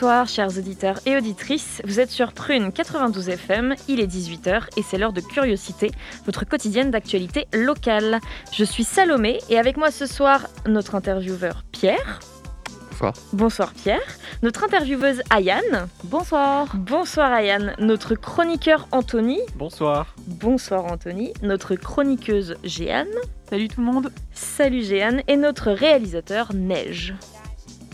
Bonsoir chers auditeurs et auditrices, vous êtes sur Prune 92 FM, il est 18h et c'est l'heure de Curiosité, votre quotidienne d'actualité locale. Je suis Salomé et avec moi ce soir notre intervieweur Pierre. Bonsoir. Bonsoir Pierre. Notre intervieweuse Ayane. Bonsoir. Bonsoir Ayane. Notre chroniqueur Anthony. Bonsoir. Bonsoir Anthony. Notre chroniqueuse Géane. Salut tout le monde. Salut Géane. Et notre réalisateur Neige.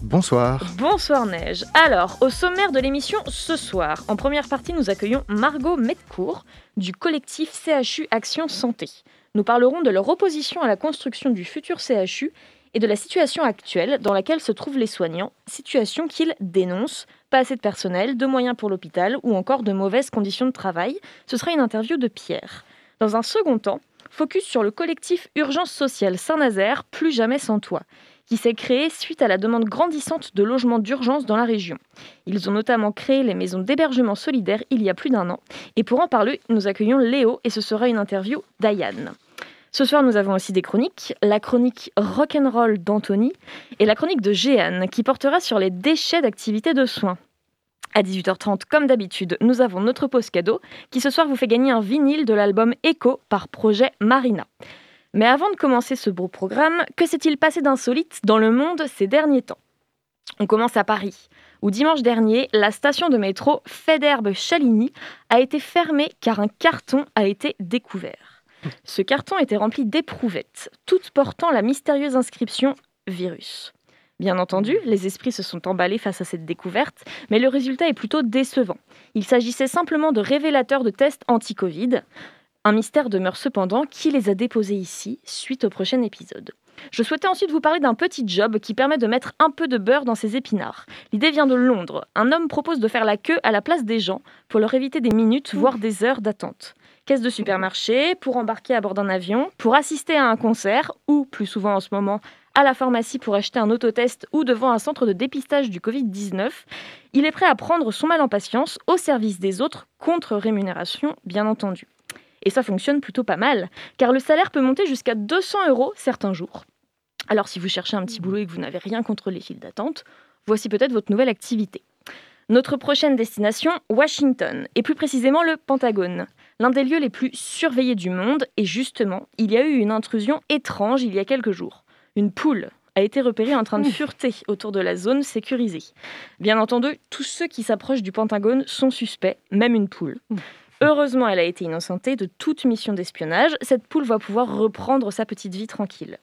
Bonsoir. Bonsoir Neige. Alors, au sommaire de l'émission ce soir, en première partie, nous accueillons Margot Metcourt du collectif CHU Action Santé. Nous parlerons de leur opposition à la construction du futur CHU et de la situation actuelle dans laquelle se trouvent les soignants, situation qu'ils dénoncent, pas assez de personnel, de moyens pour l'hôpital ou encore de mauvaises conditions de travail. Ce sera une interview de Pierre. Dans un second temps, focus sur le collectif Urgence Sociale Saint-Nazaire, Plus jamais sans toi qui s'est créé suite à la demande grandissante de logements d'urgence dans la région. Ils ont notamment créé les maisons d'hébergement solidaire il y a plus d'un an. Et pour en parler, nous accueillons Léo et ce sera une interview d'Ayane. Ce soir, nous avons aussi des chroniques, la chronique rock'n'roll d'Anthony et la chronique de Jeanne qui portera sur les déchets d'activités de soins. À 18h30, comme d'habitude, nous avons notre pause cadeau qui ce soir vous fait gagner un vinyle de l'album Echo par projet Marina. Mais avant de commencer ce beau programme, que s'est-il passé d'insolite dans le monde ces derniers temps? On commence à Paris, où dimanche dernier, la station de métro Federbe-Chaligny a été fermée car un carton a été découvert. Ce carton était rempli d'éprouvettes, toutes portant la mystérieuse inscription virus. Bien entendu, les esprits se sont emballés face à cette découverte, mais le résultat est plutôt décevant. Il s'agissait simplement de révélateurs de tests anti-Covid. Un mystère demeure cependant qui les a déposés ici suite au prochain épisode. Je souhaitais ensuite vous parler d'un petit job qui permet de mettre un peu de beurre dans ses épinards. L'idée vient de Londres. Un homme propose de faire la queue à la place des gens pour leur éviter des minutes, voire des heures d'attente. Caisse de supermarché, pour embarquer à bord d'un avion, pour assister à un concert, ou plus souvent en ce moment, à la pharmacie pour acheter un autotest ou devant un centre de dépistage du Covid-19. Il est prêt à prendre son mal en patience au service des autres, contre rémunération bien entendu. Et ça fonctionne plutôt pas mal, car le salaire peut monter jusqu'à 200 euros certains jours. Alors si vous cherchez un petit boulot et que vous n'avez rien contre les files d'attente, voici peut-être votre nouvelle activité. Notre prochaine destination, Washington, et plus précisément le Pentagone, l'un des lieux les plus surveillés du monde, et justement, il y a eu une intrusion étrange il y a quelques jours. Une poule a été repérée en train de fureter autour de la zone sécurisée. Bien entendu, tous ceux qui s'approchent du Pentagone sont suspects, même une poule. Heureusement, elle a été innocentée de toute mission d'espionnage. Cette poule va pouvoir reprendre sa petite vie tranquille.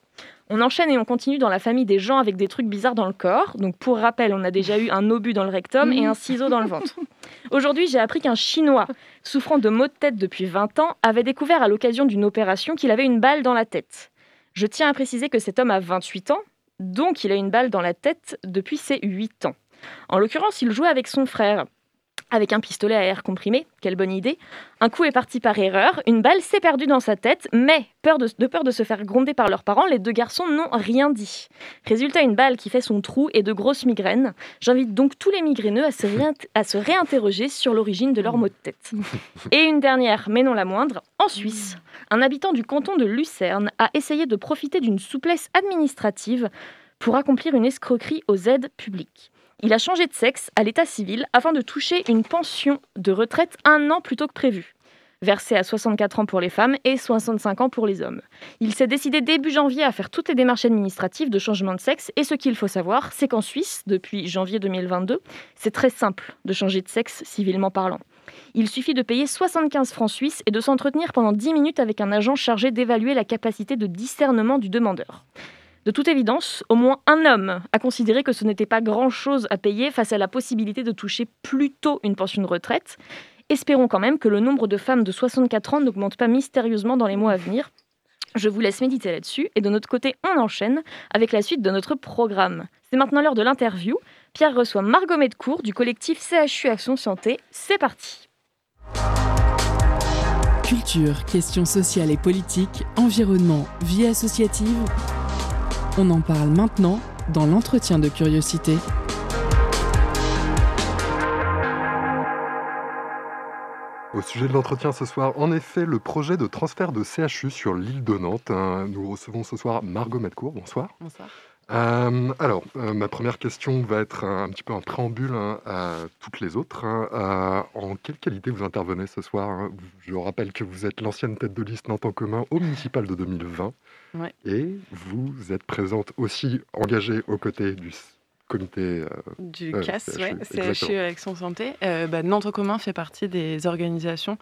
On enchaîne et on continue dans la famille des gens avec des trucs bizarres dans le corps. Donc pour rappel, on a déjà eu un obus dans le rectum et un ciseau dans le ventre. Aujourd'hui, j'ai appris qu'un Chinois, souffrant de maux de tête depuis 20 ans, avait découvert à l'occasion d'une opération qu'il avait une balle dans la tête. Je tiens à préciser que cet homme a 28 ans, donc il a une balle dans la tête depuis ses 8 ans. En l'occurrence, il jouait avec son frère avec un pistolet à air comprimé. Quelle bonne idée. Un coup est parti par erreur, une balle s'est perdue dans sa tête, mais de, peur de se faire gronder par leurs parents, les deux garçons n'ont rien dit. Résultat, une balle qui fait son trou et de grosses migraines. J'invite donc tous les migraineux à se, à se réinterroger sur l'origine de leurs maux de tête. Et une dernière, mais non la moindre, en Suisse, un habitant du canton de Lucerne a essayé de profiter d'une souplesse administrative pour accomplir une escroquerie aux aides publiques. Il a changé de sexe à l'état civil afin de toucher une pension de retraite un an plus tôt que prévu, versée à 64 ans pour les femmes et 65 ans pour les hommes. Il s'est décidé début janvier à faire toutes les démarches administratives de changement de sexe et ce qu'il faut savoir, c'est qu'en Suisse, depuis janvier 2022, c'est très simple de changer de sexe civilement parlant. Il suffit de payer 75 francs suisses et de s'entretenir pendant 10 minutes avec un agent chargé d'évaluer la capacité de discernement du demandeur. De toute évidence, au moins un homme a considéré que ce n'était pas grand-chose à payer face à la possibilité de toucher plus tôt une pension de retraite. Espérons quand même que le nombre de femmes de 64 ans n'augmente pas mystérieusement dans les mois à venir. Je vous laisse méditer là-dessus et de notre côté, on enchaîne avec la suite de notre programme. C'est maintenant l'heure de l'interview. Pierre reçoit Margot Medcourt du collectif CHU Action Santé. C'est parti Culture, questions sociales et politiques, environnement, vie associative. On en parle maintenant dans l'entretien de curiosité. Au sujet de l'entretien ce soir, en effet, le projet de transfert de CHU sur l'île de Nantes. Hein, nous recevons ce soir Margot Metcourt. Bonsoir. Bonsoir. Euh, alors, euh, ma première question va être un, petit peu un préambule hein, à toutes les autres. Hein. Euh, en quelle qualité vous intervenez ce soir hein? Je rappelle que vous êtes l'ancienne tête de liste Nantes en commun au municipal de 2020. Ouais. Et vous êtes présente aussi engagée aux côtés du comité. euh, Du CAS, CHU, ouais. CHU Action Santé. Bah, Nantes en commun fait partie des organisations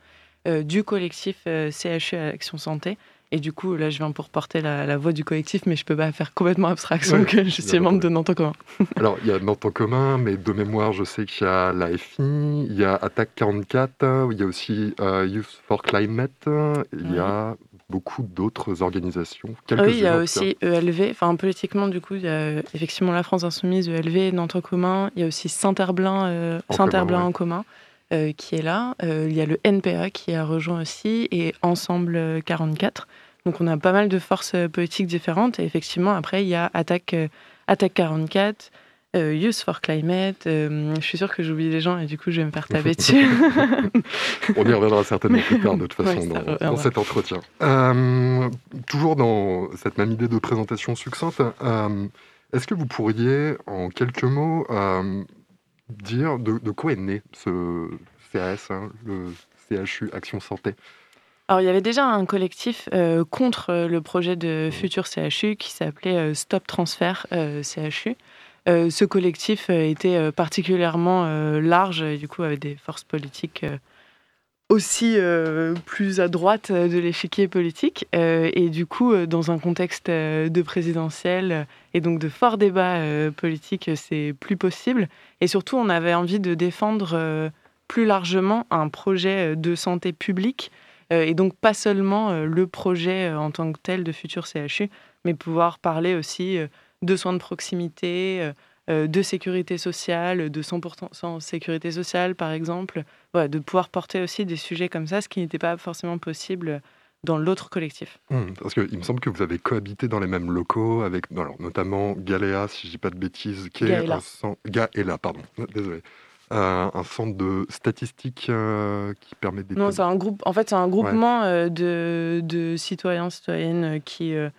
du collectif CHU Action Santé. Et du coup, là, je viens pour porter la, la voix du collectif, mais je peux pas faire complètement abstraction Ouais, que je suis membre de Nantes en commun. Alors, il y a Nantes en commun, mais de mémoire, je sais qu'il y a l'AFI, il y a Attaque 44, euh, il y a aussi euh, Youth for Climate, il y a beaucoup d'autres organisations. Ah oui, il y a aussi ELV. Enfin, politiquement, du coup, il y a effectivement la France Insoumise, ELV, Nantes en commun. Il y a aussi Saint-Herblain euh, commun, ouais. en commun euh, qui est là. Euh, il y a le NPA qui a rejoint aussi et Ensemble euh, 44. Donc, on a pas mal de forces euh, politiques différentes. Et effectivement, après, il y a Attaque, euh, Attaque 44. euh, Youth for Climate, euh, je suis sûre que j'oublie les gens et du coup je vais me faire taper dessus. On y reviendra certainement plus tard, de toute façon, dans, dans cet entretien. Euh, toujours dans cette même idée de présentation succincte, euh, est-ce que vous pourriez, en quelques mots, euh, dire de, de quoi est né ce CAS, hein, le CHU Action Santé Alors, il y avait déjà un collectif euh, contre euh, le projet de futur CHU qui s'appelait euh, Stop Transfert euh, CHU. Ce collectif était particulièrement large, du coup, avec des forces politiques aussi euh, plus à droite euh, de l'échiquier politique. Euh, et du coup, dans un contexte de présidentiel et donc de forts débats euh, politiques, euh, c'est plus possible. Et surtout, on avait envie de défendre plus largement un projet de santé publique et donc pas seulement le projet en tant que tel de futur CHU, mais pouvoir parler aussi de soins de proximité, de sécurité sociale, de 100% sécurité sociale par exemple, Voilà, de pouvoir porter aussi des sujets comme ça, ce qui n'était pas forcément possible dans l'autre collectif. Hmm, Parce qu'il me semble que vous avez cohabité dans les mêmes locaux avec alors, notamment Galéa, si je dis pas de bêtises, qui est Gaëla. un centre... Pardon, désolé. Euh, un centre de statistiques euh, qui permet d'étudier. Non, c'est un groupe. En fait, c'est un groupement euh, de, de citoyens, citoyennes euh, qui, euh,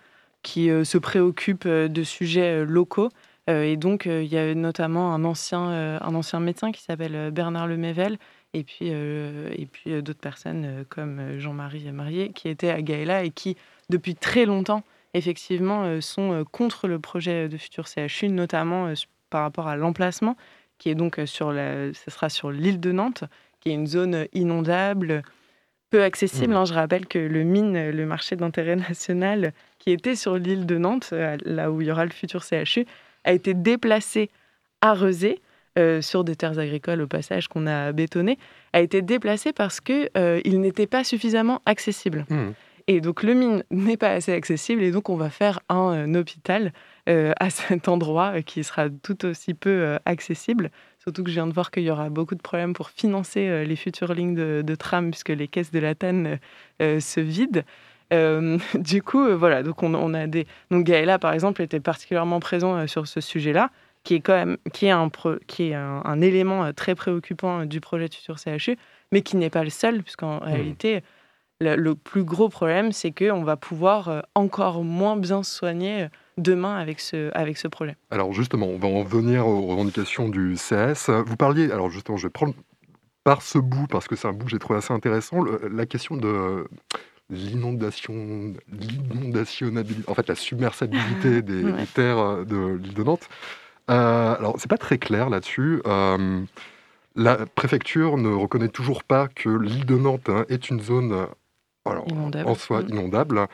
qui euh, se préoccupent euh, de sujets euh, locaux. Euh, et donc, euh, il y a notamment un ancien, euh, un ancien médecin qui s'appelle Bernard Lemével, et puis, euh, et puis euh, d'autres personnes euh, comme Jean-Marie Marié, qui étaient à Gaëla et qui, depuis très longtemps, effectivement, sont contre le projet de futur CHU, notamment par rapport à l'emplacement, qui est donc sur la, ce sera sur l'île de Nantes, qui est une zone inondable, peu accessible. Mhm. hein. Je rappelle que le mine, le marché d'intérêt national, qui était sur l'île de Nantes, là où il y aura le futur CHU, a été déplacé à Rezé, euh, sur des terres agricoles au passage qu'on a bétonnées, a été déplacé parce que euh, n'était pas suffisamment accessible. Hmm. Et donc le mine n'est pas assez accessible et donc on va faire un, euh, hôpital euh, à cet endroit qui sera tout aussi peu accessible. Surtout que je viens de voir qu'il y aura beaucoup de problèmes pour financer les futures lignes de, de tram puisque les caisses de la TAN se vident. Euh, du coup, euh, voilà, donc on, on a des. Donc Gaëla, par exemple, était particulièrement présent euh, sur ce sujet-là, qui est quand même qui est un, pro- qui est un, un élément euh, très préoccupant du projet de futur CHU, mais qui n'est pas le seul, puisqu'en réalité, le, le plus gros problème, c'est qu'on va pouvoir encore moins bien soigner demain avec ce, avec ce projet. Alors justement, on va en venir aux revendications du CS. Vous parliez, alors justement, je vais prendre par ce bout, parce que c'est un bout que j'ai trouvé assez intéressant, la question de l'inondation, l'inondationnabilité, en fait la submersabilité des, Ouais. des terres euh, de l'île de Nantes. Euh, alors c'est pas très clair là-dessus. Euh, la préfecture ne reconnaît toujours pas que l'île de Nantes hein, est une zone euh, alors, en soi Mm. inondable.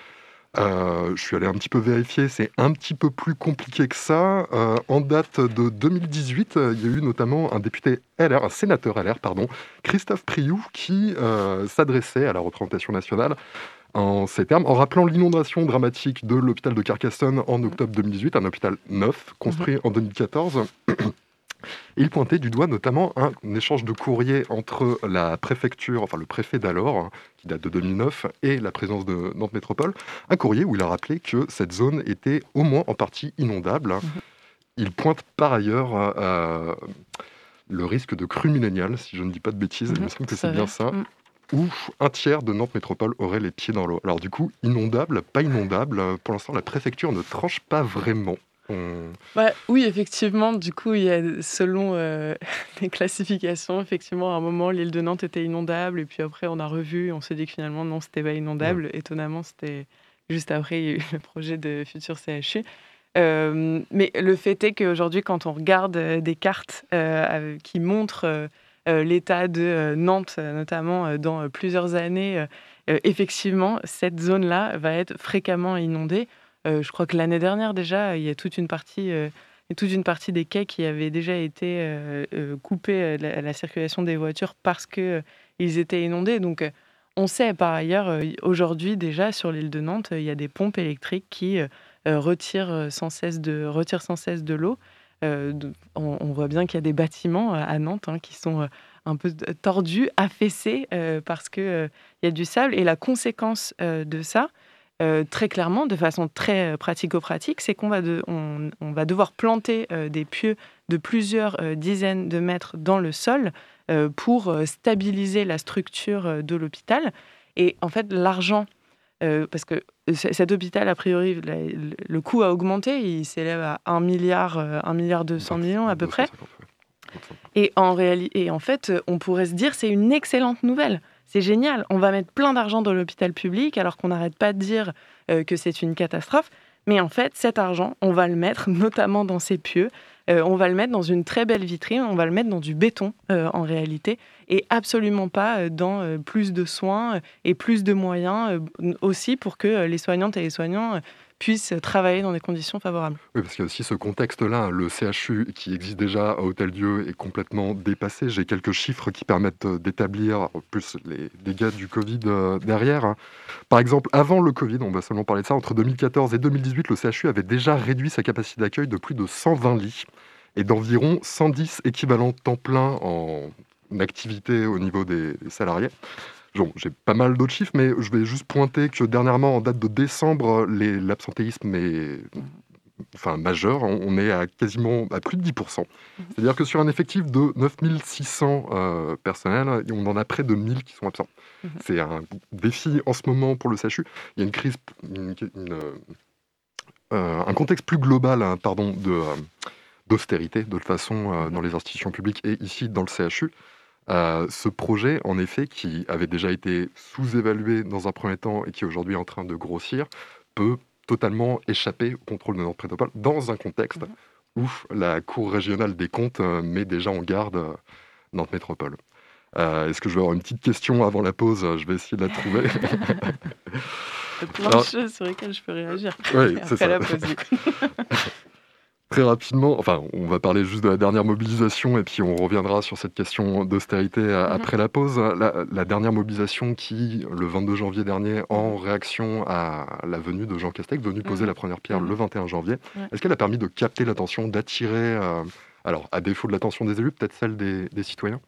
Euh, je suis allé un petit peu vérifier, c'est un petit peu plus compliqué que ça. Euh, en date de 2018, euh, il y a eu notamment un député LR, un sénateur LR, pardon, Christophe Priou, qui euh, s'adressait à la représentation nationale en ces termes, en rappelant l'inondation dramatique de l'hôpital de Carcassonne en octobre 2018, un hôpital neuf, construit en 2014. Il pointait du doigt notamment un, échange de courrier entre la préfecture, enfin le préfet d'alors, hein, qui date de 2009, et la présence de Nantes Métropole. Un courrier où il a rappelé que cette zone était au moins en partie inondable. Mhm. Il pointe par ailleurs euh, le risque de crue milléniale, si je ne dis pas de bêtises, il me mhm. semble que c'est bien ça. Mm où un tiers de Nantes Métropole aurait les pieds dans l'eau. Alors du coup, inondable, pas inondable, pour l'instant la préfecture ne tranche pas vraiment. Bah, oui, effectivement, du coup, il y a, selon euh, les classifications, effectivement, à un moment, l'île de Nantes était inondable, et puis après, on a revu, on s'est dit que finalement, non, c'était pas inondable. Étonnamment, c'était juste après, il y a eu le projet de futur CHU. Euh, mais le fait est qu'aujourd'hui, quand on regarde euh, des cartes qui montrent l'état de Nantes, notamment dans plusieurs années, effectivement, cette zone-là va être fréquemment inondée. Je crois que l'année dernière déjà, il y a toute une partie toute une partie des quais qui avaient déjà été coupés à la, circulation des voitures parce qu'ils étaient inondés. Donc, on sait par ailleurs, aujourd'hui déjà sur l'île de Nantes, il y a des pompes électriques qui retirent sans cesse de, retirent sans cesse de l'eau. Euh, on, voit bien qu'il y a des bâtiments euh, à Nantes hein, qui sont euh, un peu tordus, affaissés, parce qu'il il y a du sable. Et la conséquence de ça, très clairement, de façon très pratico-pratique, c'est qu'on va, on, va devoir planter des pieux de plusieurs dizaines de mètres dans le sol pour stabiliser la structure de l'hôpital. Et en fait, l'argent euh, parce que cet hôpital, a priori, le coût a augmenté, il s'élève à 1 milliard, 1 euh, milliard 200 millions à peu près. Et en, réalité, et en fait, on pourrait se dire c'est une excellente nouvelle. C'est génial. On va mettre plein d'argent dans l'hôpital public alors qu'on n'arrête pas de dire euh, que c'est une catastrophe. Mais en fait, cet argent, on va le mettre notamment dans ces pieux. on va le mettre dans une très belle vitrine. On va le mettre dans du béton en réalité et absolument pas euh, dans euh, plus de soins euh, et plus de moyens aussi pour que les soignantes et les soignants puissent travailler dans des conditions favorables. Oui, parce qu'il y a aussi ce contexte-là. Le CHU qui existe déjà à Hôtel-Dieu est complètement dépassé. J'ai quelques chiffres qui permettent d'établir plus les dégâts du Covid derrière. Hein. Par exemple, avant le Covid, on va seulement parler de ça, entre 2014 et 2018, le CHU avait déjà réduit sa capacité d'accueil de plus de 120 lits et d'environ 110 équivalents temps plein en activité au niveau des, salariés. J'ai pas mal d'autres chiffres, mais je vais juste pointer que dernièrement, en date de décembre, l'absentéisme est enfin, majeur. On est à quasiment à plus de 10%. Mhm. C'est-à-dire que sur un effectif de 9600 euh, personnels, on en a près de 1000 qui sont absents. Mhm. C'est un défi en ce moment pour le CHU. Il y a une crise, euh, un contexte plus global hein, pardon, de, euh, d'austérité, de toute façon, euh, dans les institutions publiques et ici dans le CHU ce projet, en effet, qui avait déjà été sous-évalué dans un premier temps et qui aujourd'hui est en train de grossir, peut totalement échapper au contrôle de notre prétopole dans un contexte mhm. où la Cour régionale des comptes euh, met déjà en garde euh, notre métropole. Euh, est-ce que je vais avoir une petite question avant la pause? Je vais essayer de la trouver. plein de choses sur lesquelles je peux réagir. Oui, c'est ça. La pause. Très rapidement, enfin, on va parler juste de la dernière mobilisation et puis on reviendra sur cette question d'austérité euh, mhm. après la pause. La, dernière mobilisation qui, le 22 janvier dernier, en réaction à la venue de Jean Castex, venu poser mhm. la première pierre le 21 janvier, est-ce qu'elle a permis de capter l'attention, d'attirer, euh, alors à défaut de l'attention des élus, peut-être celle des, citoyens?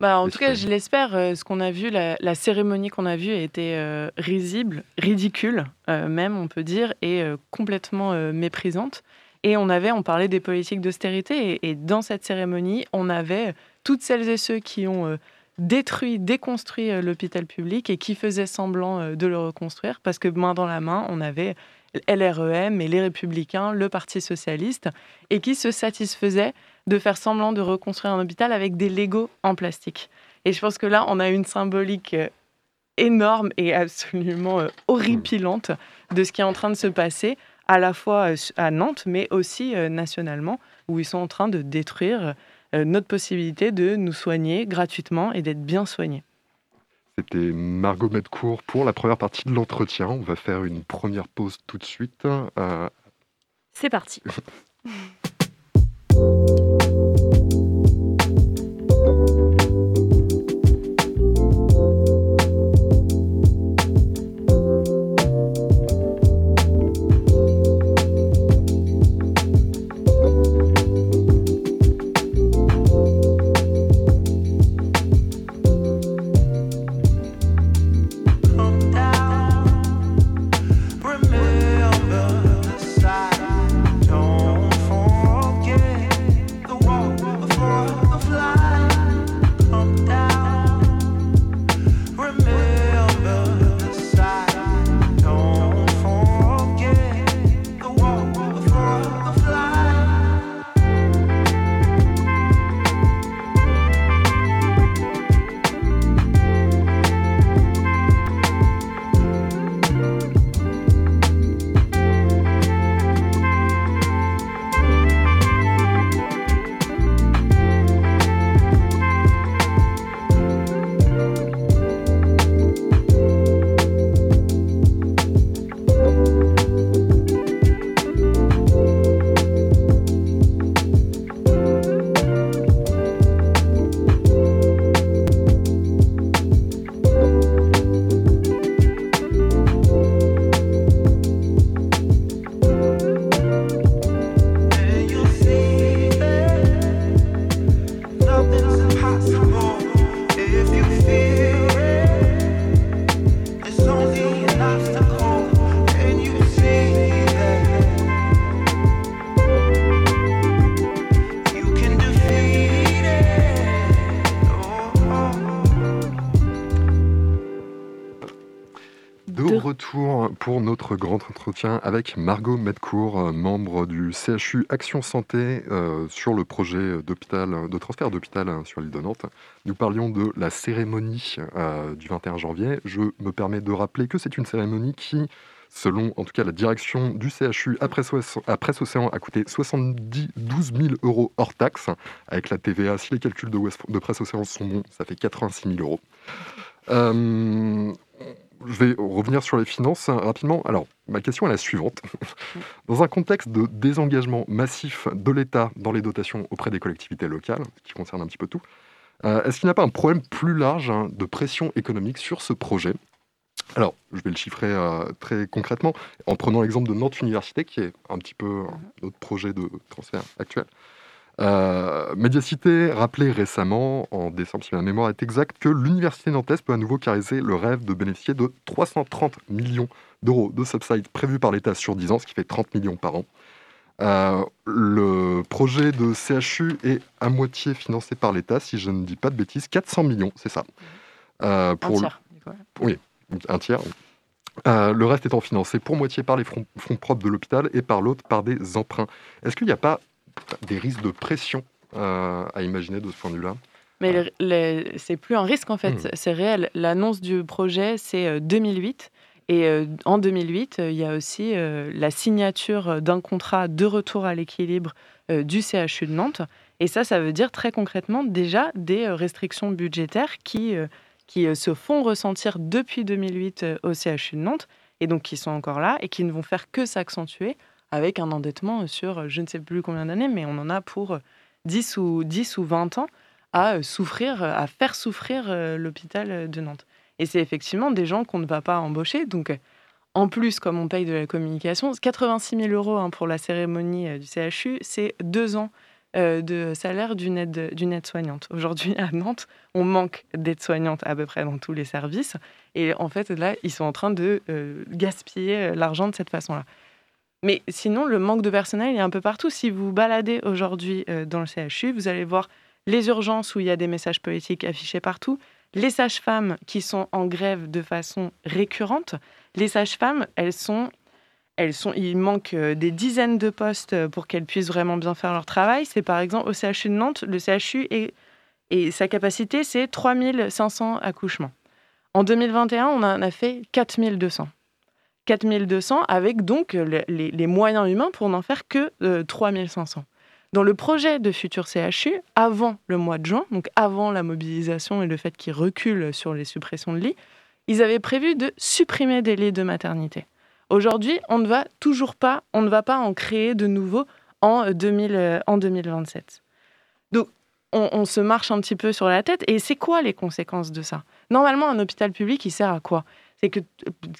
Bah, en tout cas, je l'espère. Euh, ce qu'on a vu, la, cérémonie qu'on a vue a été risible, ridicule, même, on peut dire, et complètement méprisante. Et on avait, on parlait des politiques d'austérité, et, dans cette cérémonie, on avait toutes celles et ceux qui ont euh, détruit, déconstruit euh, l'hôpital public et qui faisaient semblant euh, de le reconstruire, parce que main dans la main, on avait LREM et les Républicains, le Parti socialiste, et qui se satisfaisaient de faire semblant de reconstruire un hôpital avec des Legos en plastique. Et je pense que là, on a une symbolique énorme et absolument horripilante de ce qui est en train de se passer à la fois euh, à Nantes, mais aussi euh, nationalement, où ils sont en train de détruire euh, notre possibilité de nous soigner gratuitement et d'être bien soignés. C'était Margot Medcourt pour la première partie de l'entretien. On va faire une première pause tout de suite. C'est parti. notre grand entretien avec Margot Medcourt, membre du CHU Action Santé, euh, sur le projet d'hôpital, de transfert d'hôpital sur l'île de Nantes. Nous parlions de la cérémonie euh, du 21 janvier. Je me permets de rappeler que c'est une cérémonie qui, selon en tout cas la direction du CHU à Presse Océan, a coûté 72 000 euros hors taxe. Avec la TVA, si les calculs de, Presse Océan sont bons, ça fait 86 000 euros. Euh, je vais revenir sur les finances hein, rapidement. Alors, ma question est la suivante. Dans un contexte de désengagement massif de l'État dans les dotations auprès des collectivités locales, qui concerne un petit peu tout, euh, est-ce qu'il n'y a pas un problème plus large hein, de pression économique sur ce projet? Alors, je vais le chiffrer euh, très concrètement en prenant l'exemple de Nantes Université, qui est un petit peu notre projet de transfert actuel. Euh, Mediacité rappelait récemment, en décembre si ma mémoire est exacte, que l'université nantaise peut à nouveau caresser le rêve de bénéficier de 330 millions d'euros de subsides prévus par l'État sur 10 ans, ce qui fait 30 millions par an. Euh, le projet de CHU est à moitié financé par l'État, si je ne dis pas de bêtises, 400 millions, c'est ça. Euh, pour un tiers. Oui, un tiers. le reste étant financé pour moitié par les fonds propres de l'hôpital et par l'autre par des emprunts. Est-ce qu'il n'y a pas des risques de pression euh, à imaginer de ce point de vue-là Mais c'est plus un risque en fait, hmm. c'est réel. L'annonce du projet, c'est 2008. Euh, et euh, en 2008, il y a aussi la signature d'un contrat de retour à l'équilibre du CHU de Nantes. Et ça, ça veut dire très concrètement déjà des restrictions budgétaires qui, qui se font ressentir depuis 2008 au CHU de Nantes, et donc qui sont encore là, et qui ne vont faire que s'accentuer avec un endettement sur je ne sais plus combien d'années, mais on en a pour 10 ou, 10 ou 20 ans à souffrir, à faire souffrir euh, l'hôpital de Nantes. Et c'est effectivement des gens qu'on ne va pas embaucher. Donc, en plus, comme on paye de la communication, 86 000 euros hein, pour la cérémonie euh, du CHU, c'est deux ans euh, de salaire d'une aide, d'une aide-soignante. Aujourd'hui, à Nantes, on manque d'aides-soignantes à peu près dans tous les services. Et en fait, là, ils sont en train de gaspiller l'argent de cette façon-là. Mais sinon, le manque de personnel, est un peu partout. Si vous baladez aujourd'hui euh, dans le CHU, vous allez voir les urgences où il y a des messages politiques affichés partout, les sages-femmes qui sont en grève de façon récurrente. Les sages-femmes, elles sont, elles sont, il manque euh, des dizaines de postes pour qu'elles puissent vraiment bien faire leur travail. C'est par exemple au CHU de Nantes, le CHU et sa capacité, c'est 3500 accouchements. En 2021, on en a fait 4200. 4200 avec donc euh, les, moyens humains pour n'en faire que 3500. Euh, Dans le projet de futur CHU, avant le mois de juin, donc avant la mobilisation et le fait qu'ils reculent sur les suppressions de lits, ils avaient prévu de supprimer des lits de maternité. Aujourd'hui, on ne va toujours pas, on ne va pas en créer de nouveaux en, 2000, euh, 2027. Donc, on, on, se marche un petit peu sur la tête. Et c'est quoi les conséquences de ça? Normalement, un hôpital public, il sert à quoi? C'est que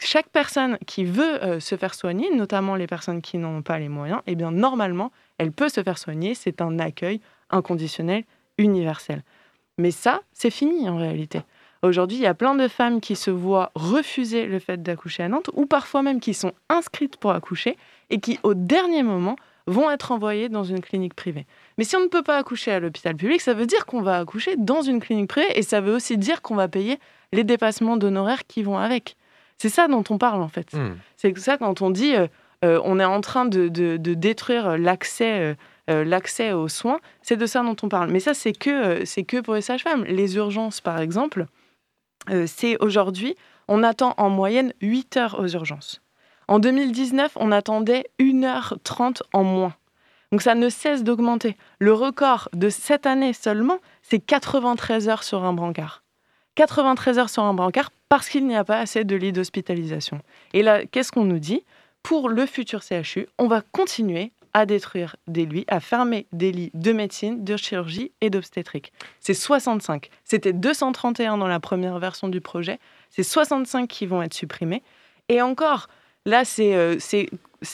chaque personne qui veut euh, se faire soigner, notamment les personnes qui n'ont pas les moyens, eh bien normalement, elle peut se faire soigner. C'est un accueil inconditionnel, universel. Mais ça, c'est fini en réalité. Aujourd'hui, il y a plein de femmes qui se voient refuser le fait d'accoucher à Nantes, ou parfois même qui sont inscrites pour accoucher, et qui, au dernier moment, vont être envoyées dans une clinique privée. Mais si on ne peut pas accoucher à l'hôpital public, ça veut dire qu'on va accoucher dans une clinique privée, et ça veut aussi dire qu'on va payer les dépassements d'honoraires qui vont avec. C'est ça dont on parle en fait. Hmm. C'est ça quand on dit euh, euh, on est en train de, détruire l'accès euh, l'accès aux soins, c'est de ça dont on parle. Mais ça, c'est que, c'est que pour les sages-femmes. Les urgences, par exemple, c'est aujourd'hui, on attend en moyenne 8 heures aux urgences. En 2019, on attendait 1h30 en moins. Donc ça ne cesse d'augmenter. Le record de cette année seulement, c'est 93 heures sur un brancard. 93 heures sur un brancard parce qu'il n'y a pas assez de lits d'hospitalisation. Et là, qu'est-ce qu'on nous dit? Pour le futur CHU, on va continuer à détruire des lits, à fermer des lits de médecine, de chirurgie et d'obstétrique. C'est 65. C'était 231 dans la première version du projet. C'est 65 qui vont être supprimés. Et encore, là, c'est euh,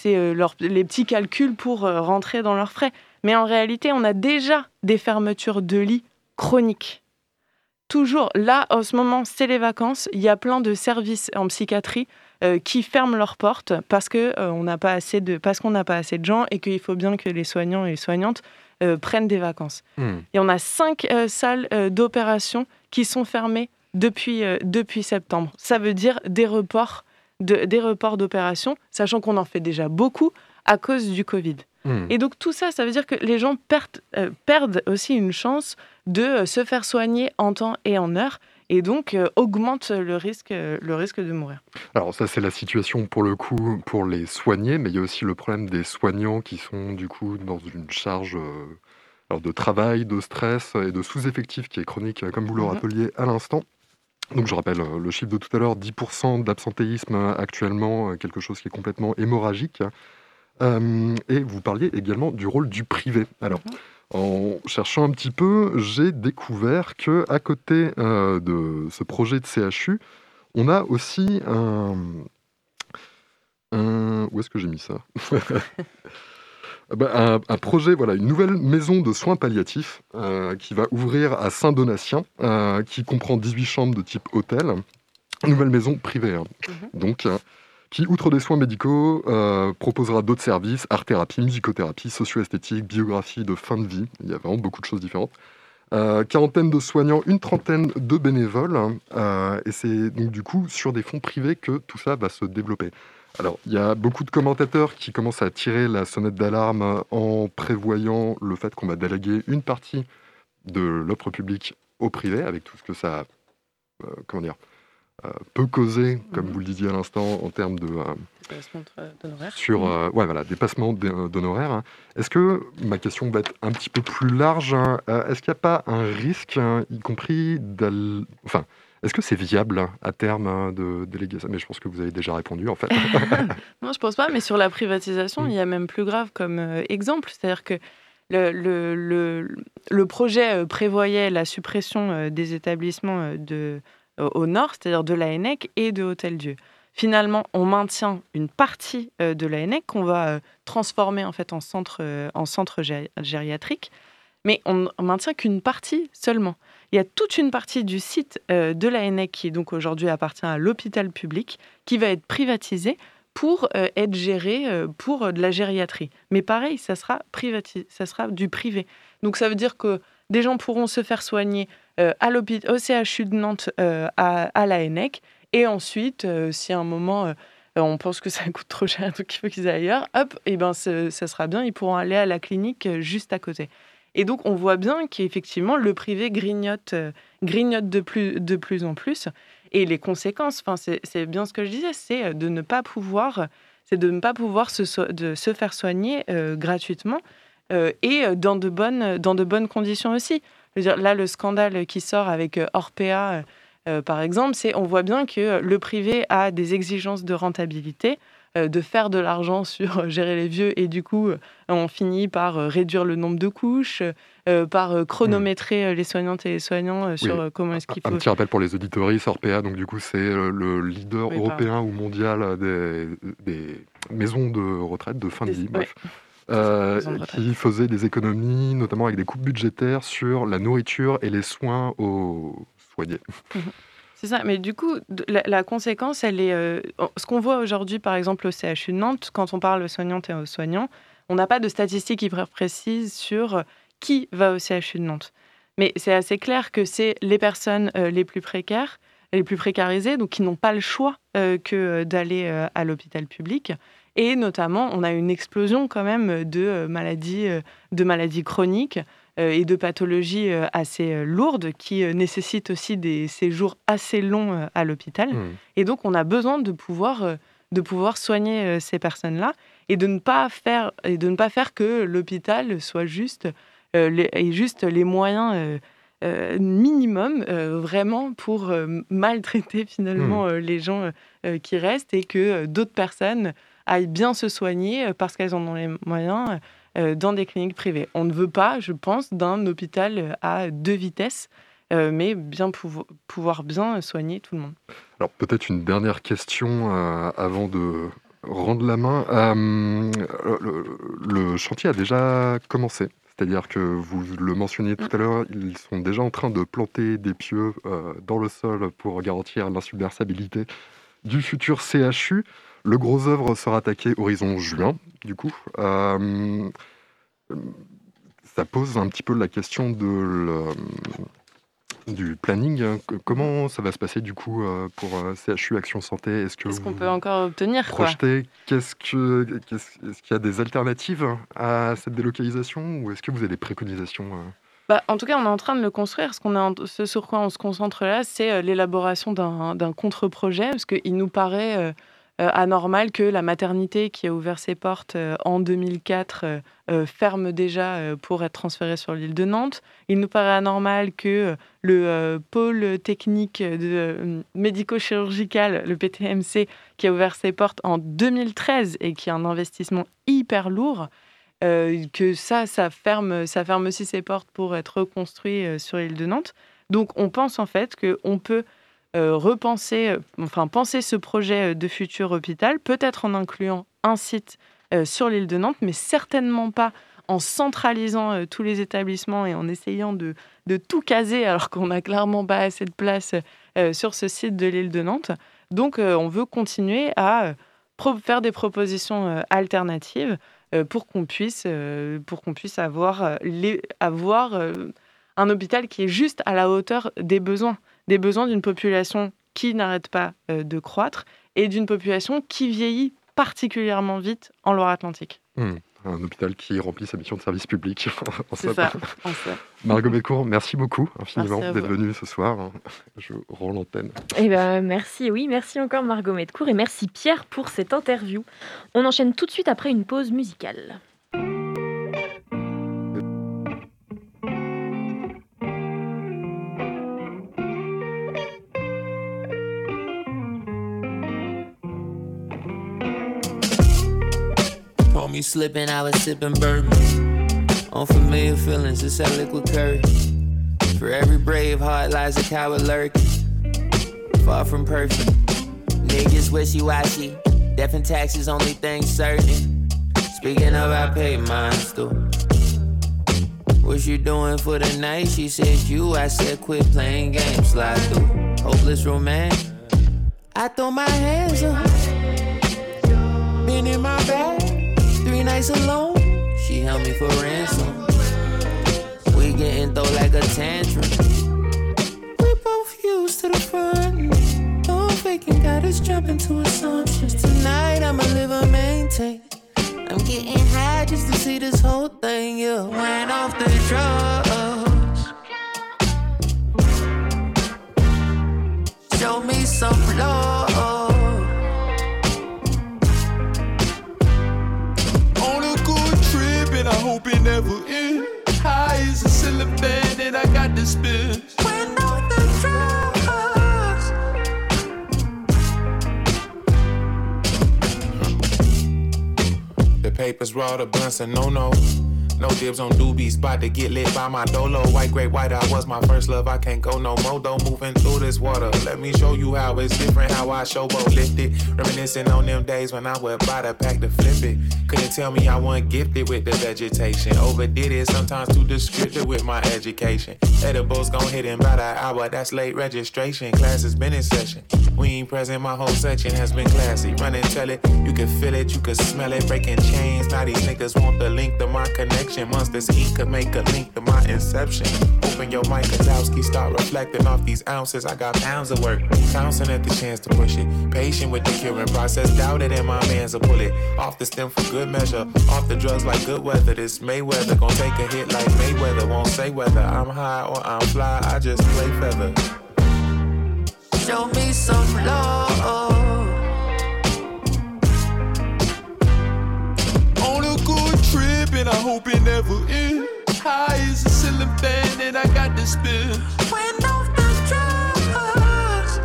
euh, les petits calculs pour euh, rentrer dans leurs frais. Mais en réalité, on a déjà des fermetures de lits chroniques toujours, là, en ce moment, c'est les vacances. Il y a plein de services en psychiatrie euh, qui ferment leurs portes parce que euh, on n'a pas assez de, parce qu'on n'a pas assez de gens et qu'il faut bien que les soignants et les soignantes euh, prennent des vacances. Hmm. Et on a cinq salles d'opération qui sont fermées depuis, depuis septembre. Ça veut dire des reports des reports d'opérations, sachant qu'on en fait déjà beaucoup à cause du Covid. Hmm. Et donc tout ça, ça veut dire que les gens perdent, perdent aussi une chance de euh, se faire soigner en temps et en heure et donc euh, augmente le risque, le risque de mourir. Alors ça c'est la situation pour le coup pour les soignés, mais il y a aussi le problème des soignants qui sont du coup dans une charge de travail, de stress et de sous-effectif qui est chronique, comme vous le mhm. rappeliez à l'instant. Donc je rappelle le chiffre de tout à l'heure, 10% d'absentéisme actuellement, quelque chose qui est complètement hémorragique. Euh, et vous parliez également du rôle du privé. Alors, mhm. En cherchant un petit peu, j'ai découvert que à côté euh, de ce projet de CHU, on a aussi un, où est-ce que j'ai mis ça? Bah, un, projet, voilà, une nouvelle maison de soins palliatifs euh, qui va ouvrir à Saint-Donatien, qui comprend 18 chambres de type hôtel. Nouvelle maison privée. Hein. Mhm. Donc, qui, outre des soins médicaux, euh, proposera d'autres services, art-thérapie, musicothérapie, socio-esthétique, biographie de fin de vie. Il y a vraiment beaucoup de choses différentes. Euh, quarantaine de soignants, une trentaine de bénévoles. Euh, et c'est donc du coup sur des fonds privés que tout ça va se développer. Alors, il y a beaucoup de commentateurs qui commencent à tirer la sonnette d'alarme en prévoyant le fait qu'on va déléguer une partie de l'offre publique au privé, avec tout ce que ça, comment dire, peut causer, comme mhm. vous le disiez à l'instant, en termes de euh, d'honoraires. Sur euh, ouais, voilà, dépassement d'honoraires. Hein. Est-ce que ma question va être un petit peu plus large hein, Est-ce qu'il n'y a pas un risque, hein, y compris enfin, est-ce que c'est viable à terme de déléguer ça? Mais je pense que vous avez déjà répondu en fait. non, je pense pas. Mais sur la privatisation, mm. il y a même plus grave comme exemple, c'est-à-dire que le, le, le, le, projet prévoyait la suppression des établissements de euh, au nord, c'est-à-dire de la et de Hôtel-Dieu. Finalement, on maintient une partie euh, de la qu'on va euh, transformer en fait en centre, en centre gériatrique, mais on, maintient qu'une partie seulement. Il y a toute une partie du site de la qui donc aujourd'hui appartient à l'hôpital public qui va être privatisée pour être géré pour de la gériatrie. Mais pareil, ça sera, ça sera du privé. Donc ça veut dire que des gens pourront se faire soigner euh, à au CHU de Nantes euh, à, la ENEC. Et ensuite, euh, si à un moment on pense que ça coûte trop cher, donc il faut qu'ils aillent ailleurs, hop, et ben ça sera bien, ils pourront aller à la clinique juste à côté. Et donc on voit bien qu'effectivement le privé grignote, grignote de, plus, de plus en plus. Et les conséquences, c'est bien ce que je disais, c'est de ne pas pouvoir, de ne pas pouvoir se, de se faire soigner gratuitement et dans de, bonnes, dans de bonnes conditions aussi là, le scandale qui sort avec euh, Orpea, euh, euh, par exemple, c'est on voit bien que le privé a des exigences de rentabilité de faire de l'argent sur gérer les vieux et du coup on finit par réduire le nombre de couches, par chronométrer les soignantes et les soignants sur comment est-ce qu'il faut... Un petit rappel pour les auditories, Orpea, donc du coup c'est le leader européen ou mondial des, maisons de retraite de fin de vie. Bref. Euh, qui faisait des économies, notamment avec des coupes budgétaires sur la nourriture et les soins aux soignés. Mhm. C'est ça, mais du coup, la, conséquence, elle est. Euh, ce qu'on voit aujourd'hui, par exemple, au CHU de Nantes, quand on parle aux soignantes et aux soignants, on n'a pas de statistiques hyper précises sur qui va au CHU de Nantes. Mais c'est assez clair que c'est les personnes euh, les plus précaires, les plus précarisées, donc qui n'ont pas le choix que d'aller à l'hôpital public. Et notamment, on a une explosion quand même de euh, maladies, euh, de maladies chroniques euh, et de pathologies assez lourdes qui nécessitent aussi des séjours assez longs à l'hôpital. Mmh. Et donc, on a besoin de pouvoir, de pouvoir soigner ces personnes-là et de ne pas faire, et de ne pas faire que l'hôpital soit juste, les, juste les moyens. minimum vraiment pour maltraiter finalement mmh. les gens qui restent et que d'autres personnes aillent bien se soigner euh, parce qu'elles en ont les moyens euh, dans des cliniques privées. On ne veut pas, je pense, d'un hôpital euh, à deux vitesses, mais bien pouvoir bien soigner tout le monde. Alors peut-être une dernière question avant de rendre la main. le, chantier a déjà commencé. C'est-à-dire que vous le mentionniez tout à l'heure, ils sont déjà en train de planter des pieux dans le sol pour garantir l'insubmersibilité du futur CHU. Le gros œuvre sera attaqué horizon juin, du coup. Euh, ça pose un petit peu la question de du planning. Comment ça va se passer du coup pour CHU Action Santé? Est-ce qu'on peut encore obtenir projeter Qu'est-ce que est-ce qu'il y a des alternatives à cette délocalisation ou est-ce que vous avez des préconisations bah, en tout cas, on est en train de le construire. Ce, qu'on ce sur quoi on se concentre là, c'est l'élaboration d'un contre-projet, parce qu'il nous paraît euh, anormal que la maternité qui a ouvert ses portes euh, en 2004 euh, ferme déjà pour être transférée sur l'île de Nantes. Il nous paraît anormal que le pôle technique médico-chirurgical, le PTMC, qui a ouvert ses portes en 2013 et qui a un investissement hyper lourd, que ça, ferme, aussi ses portes pour être reconstruit sur l'île de Nantes. Donc on pense en fait qu'on peut euh, repenser, euh, enfin penser ce projet euh, de futur hôpital, peut-être en incluant un site sur l'île de Nantes, mais certainement pas en centralisant tous les établissements et en essayant de, de tout caser alors qu'on n'a clairement pas assez de place sur ce site de l'île de Nantes. Donc on veut continuer à faire des propositions alternatives pour qu'on puisse, puisse avoir, les, avoir un hôpital qui est juste à la hauteur des besoins des besoins d'une population qui n'arrête pas euh, de croître et d'une population qui vieillit particulièrement vite en Loire-Atlantique. Hmm. Un hôpital qui remplit sa mission de service public. C'est ça. Margot Bécourt, merci beaucoup infiniment d'être venue ce soir. Je rends l'antenne. Eh ben, merci, oui, merci encore Margot Médcourt et merci Pierre pour cette interview. On enchaîne tout de suite après une pause musicale. You slipping, I was sipping bourbon. Unfamiliar feelings, it's that liquid courage. For every brave heart lies a coward lurking. Far from perfect. Niggas wishy washy. Death and taxes, only thing certain. Speaking of, I paid mine too. What you doing for the night? She said you. I said quit playing games. Slide through. Hopeless romance. I throw my hands up. Been in my bag three nights alone. She held me for ransom. We getting though like a tantrum. We both used to the front. No faking, got us jumping to assumptions. Tonight I'ma live and maintain. I'm getting high just to see this whole thing. Yeah, went off the drugs. Hope it never ends. High as a ceiling fan, and I got the spin. When all the drugs. The papers raw, the blunts, and no no. No dibs on doobies, spot to get lit by my dolo. White, great white, I was my first love. I can't go no more, though. Moving through this water. Let me show you how it's different, how I showboat lifted. Reminiscing on them days when I would buy the pack to flip it. Couldn't tell me I wasn't gifted with the vegetation. Overdid it, sometimes too descriptive with my education. Edibles gon' hit in about an hour, that's late registration. Class has been in session. We ain't present, my whole section has been classy. Run and tell it, you can feel it, you can smell it. Breaking chains, now these niggas want the link to my connection Monsters heat could make a link to my inception. Open your mic, Kozowski, start reflecting off these ounces. I got pounds of work, bouncing at the chance to push it. Patient with the curing process, doubted in my man's a pull it. Off the stem for good measure, off the drugs like good weather. This Mayweather gon' take a hit like Mayweather. Won't say whether I'm high or I'm fly, I just play feather. Show me some love. I hope it never ends. High as a ceiling fan, and I got to spin. When off the drugs.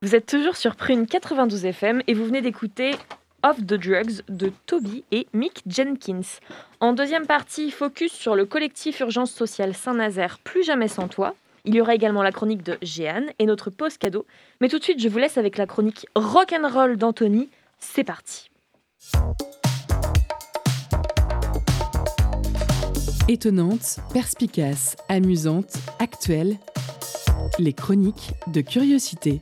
Vous êtes toujours sur Prune 92 FM et vous venez d'écouter of the Drugs de Toby et Mick Jenkins. En deuxième partie, focus sur le collectif Urgence Sociale Saint-Nazaire Plus Jamais Sans Toi. Il y aura également la chronique de Jeanne et notre pause cadeau. Mais tout de suite, je vous laisse avec la chronique Rock'n'Roll d'Anthony. C'est parti. Étonnante, perspicace, amusante, actuelle, les chroniques de curiosité.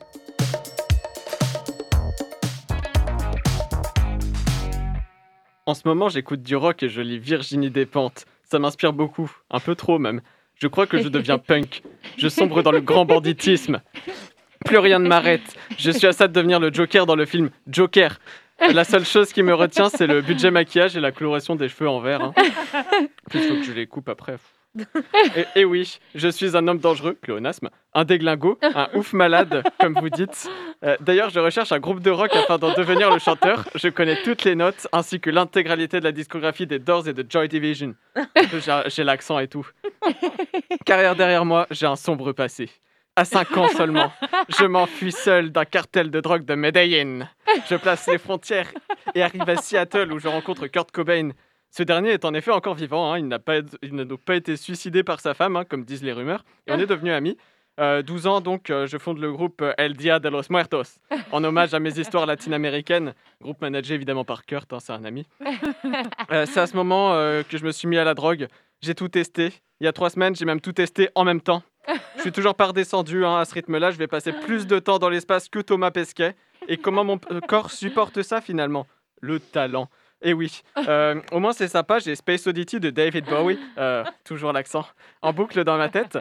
En ce moment, j'écoute du rock et je lis Virginie Despentes. Ça m'inspire beaucoup, un peu trop même. Je crois que je deviens punk. Je sombre dans le grand banditisme. Plus rien ne m'arrête. Je suis à ça de devenir le Joker dans le film Joker. La seule chose qui me retient, c'est le budget maquillage et la coloration des cheveux en vert. Hein. Puis il faut que je les coupe après. Et, et, oui, je suis un homme dangereux, pléonasme, un déglingo, un ouf malade, comme vous dites. Euh, d'ailleurs, je recherche un groupe de rock afin d'en devenir le chanteur. Je connais toutes les notes, ainsi que l'intégralité de la discographie des Doors et de Joy Division. J'ai l'accent et tout. Carrière derrière moi, j'ai un sombre passé. À 5 ans seulement, je m'enfuis seul d'un cartel de drogue de Medellin. Je place les frontières et arrive à Seattle où je rencontre Kurt Cobain. Ce dernier est en effet encore vivant, hein. il n'a pas, donc pas été suicidé par sa femme, hein, comme disent les rumeurs, et on est devenus amis. 12 euh, ans, donc, euh, je fonde le groupe euh, El Dia de los Muertos, en hommage à mes histoires latino-américaines. Groupe managé évidemment par Kurt, hein, c'est un ami. c'est à ce moment que je me suis mis à la drogue. J'ai tout testé. Il y a trois semaines, j'ai même tout testé en même temps. Je suis toujours pas redescendu à ce rythme-là. Je vais passer plus de temps dans l'espace que Thomas Pesquet. Et comment mon corps supporte ça finalement? Le talent. Et eh oui, euh, au moins c'est sympa, j'ai Space Oddity de David Bowie, euh, toujours l'accent, en boucle dans ma tête.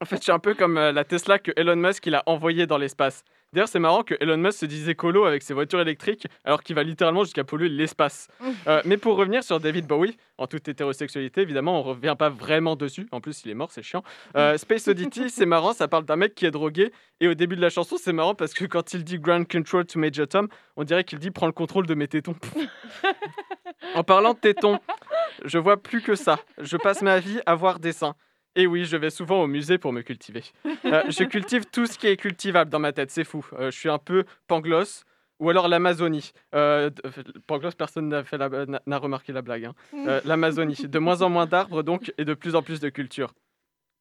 En fait, je suis un peu comme euh, la Tesla que Elon Musk il a envoyée dans l'espace. D'ailleurs, c'est marrant que Elon Musk se dise écolo avec ses voitures électriques, alors qu'il va littéralement jusqu'à polluer l'espace. Euh, mais pour revenir sur David Bowie, en toute hétérosexualité, évidemment, on revient pas vraiment dessus. En plus, il est mort, c'est chiant. Euh, Space Oddity, c'est marrant, ça parle d'un mec qui est drogué. Et au début de la chanson, c'est marrant parce que quand il dit Grand Control to Major Tom, on dirait qu'il dit Prends le contrôle de mes tétons. en parlant de tétons, je vois plus que ça. Je passe ma vie à voir des seins. Et oui, je vais souvent au musée pour me cultiver. Euh, je cultive tout ce qui est cultivable dans ma tête, c'est fou. Euh, je suis un peu pangloss ou alors l'Amazonie. Euh, pangloss, personne n'a remarqué la blague. Hein. L'Amazonie. De moins en moins d'arbres donc et de plus en plus de culture.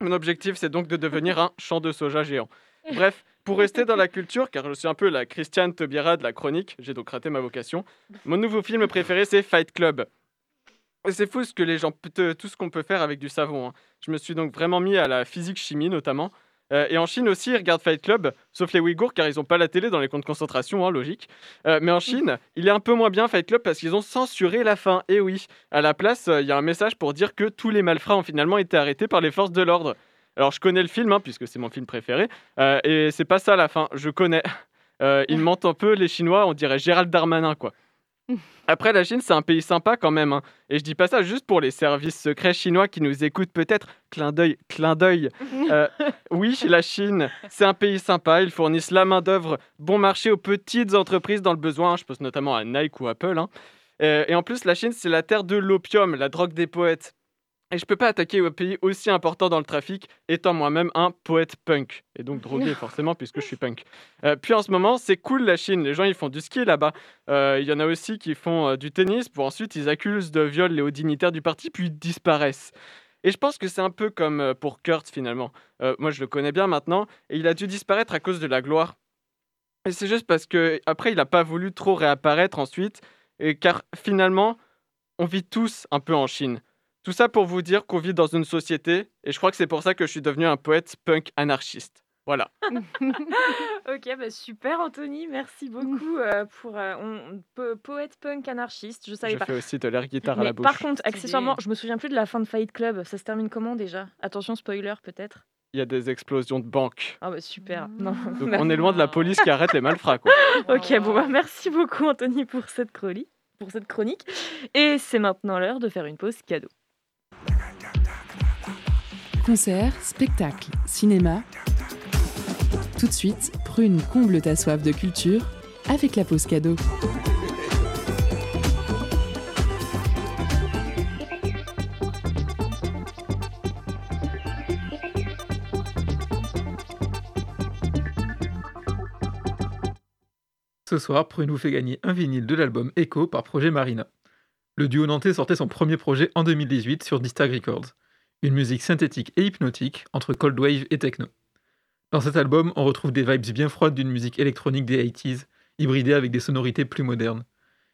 Mon objectif, c'est donc de devenir un champ de soja géant. Bref, pour rester dans la culture, car je suis un peu la Christiane Taubira de la chronique, j'ai donc raté ma vocation. Mon nouveau film préféré, c'est Fight Club. C'est fou ce que les gens, tout ce qu'on peut faire avec du savon. Hein. Je me suis donc vraiment mis à la physique-chimie notamment. Euh, et en Chine aussi, ils regardent Fight Club, sauf les Ouïghours car ils n'ont pas la télé dans les camps de concentration, hein, logique. Euh, mais en Chine, il est un peu moins bien Fight Club parce qu'ils ont censuré la fin. Et oui, à la place, euh, il y a un message pour dire que tous les malfrats ont finalement été arrêtés par les forces de l'ordre. Alors je connais le film, hein, puisque c'est mon film préféré, et c'est pas ça la fin, je connais. ils mentent un peu, les Chinois, on dirait Gérald Darmanin, quoi. Après, la Chine, c'est un pays sympa quand même. Hein. Et je dis pas ça juste pour les services secrets chinois qui nous écoutent peut-être. Clin d'œil, clin d'œil. Euh, oui, la Chine, c'est un pays sympa. Ils fournissent la main-d'œuvre bon marché aux petites entreprises dans le besoin. Je pense notamment à Nike ou Apple. Hein. Euh, et en plus, la Chine, c'est la terre de l'opium, la drogue des poètes. Et je peux pas attaquer un pays aussi important dans le trafic, étant moi-même un poète punk. Et donc drogué, forcément, puisque je suis punk. Euh, puis en ce moment, c'est cool la Chine. Les gens, ils font du ski là-bas. Euh, il y en a aussi qui font euh, du tennis, pour ensuite, ils accusent de viol les hauts dignitaires du parti, puis ils disparaissent. Et je pense que c'est un peu comme pour Kurt, finalement. moi, je le connais bien maintenant, et il a dû disparaître à cause de la gloire. Et c'est juste parce que après, il n'a pas voulu trop réapparaître ensuite, et car finalement, on vit tous un peu en Chine. Tout ça pour vous dire qu'on vit dans une société, et je crois que c'est pour ça que je suis devenu un poète punk anarchiste. Voilà. ok, bah super Anthony, merci beaucoup euh, pour euh, poète punk anarchiste. Je savais je pas. fais aussi de l'air guitare à la bouche. Par contre, accessoirement, je me souviens plus de la fin de Fight Club. Ça se termine comment déjà? Attention spoiler peut-être? Il y a des explosions de banques. Ah bah super. Non. Donc on est loin de la police qui arrête les malfrats quoi. ok, bon bah merci beaucoup Anthony pour cette chronique, pour cette chronique. Et c'est maintenant l'heure de faire une pause cadeau. Concerts, spectacles, cinéma. Tout de suite, prune comble ta soif de culture avec la pause cadeau. Ce soir, Prune vous fait gagner un vinyle de l'album Echo par Projet Marina. Le duo nantais sortait son premier projet en 2018 sur Distag Records une musique synthétique et hypnotique entre cold wave et techno. Dans cet album, on retrouve des vibes bien froides d'une musique électronique des 80s, hybridée avec des sonorités plus modernes.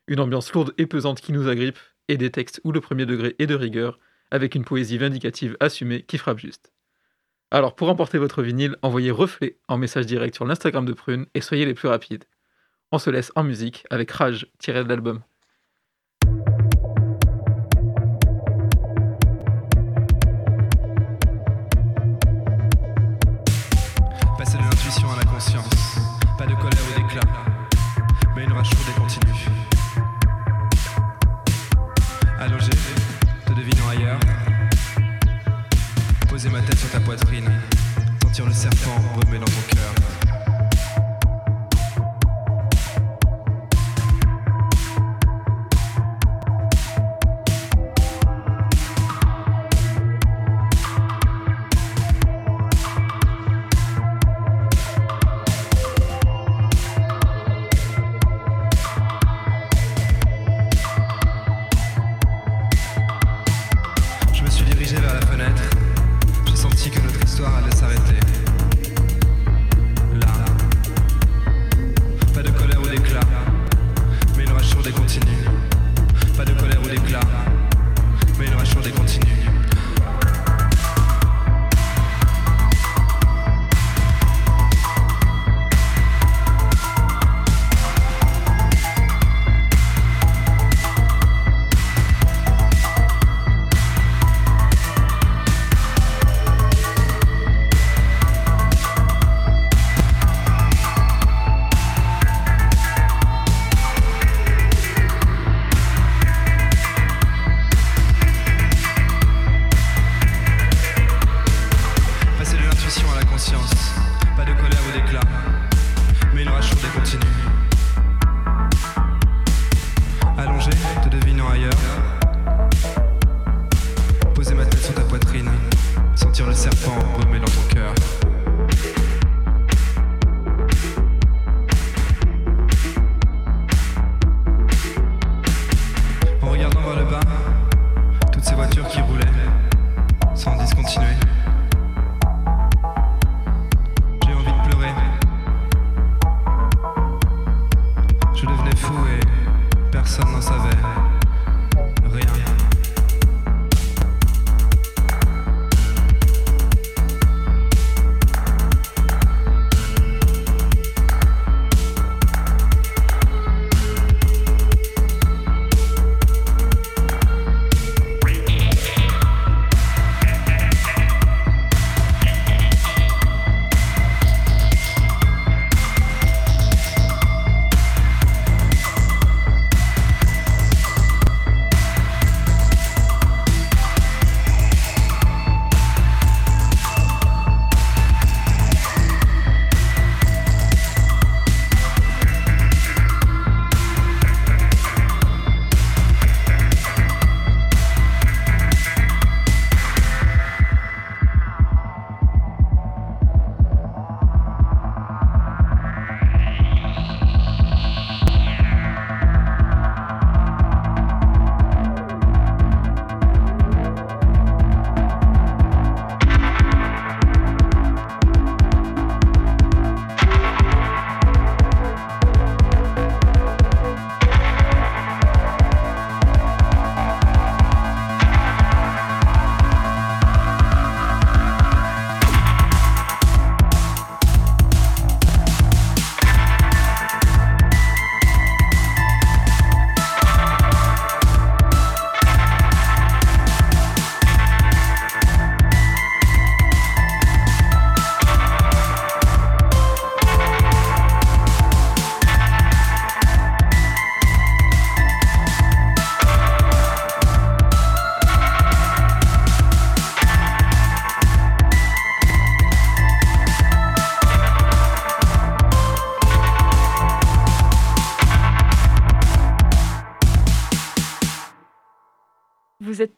Une ambiance lourde et pesante qui nous agrippe, et des textes où le premier degré est de rigueur, avec une poésie vindicative assumée qui frappe juste. Alors pour emporter votre vinyle, envoyez Reflet en message direct sur l'Instagram de Prune et soyez les plus rapides. On se laisse en musique avec Rage tiré de l'album. ta poitrine, sentir le serpent remuer dans ton cœur.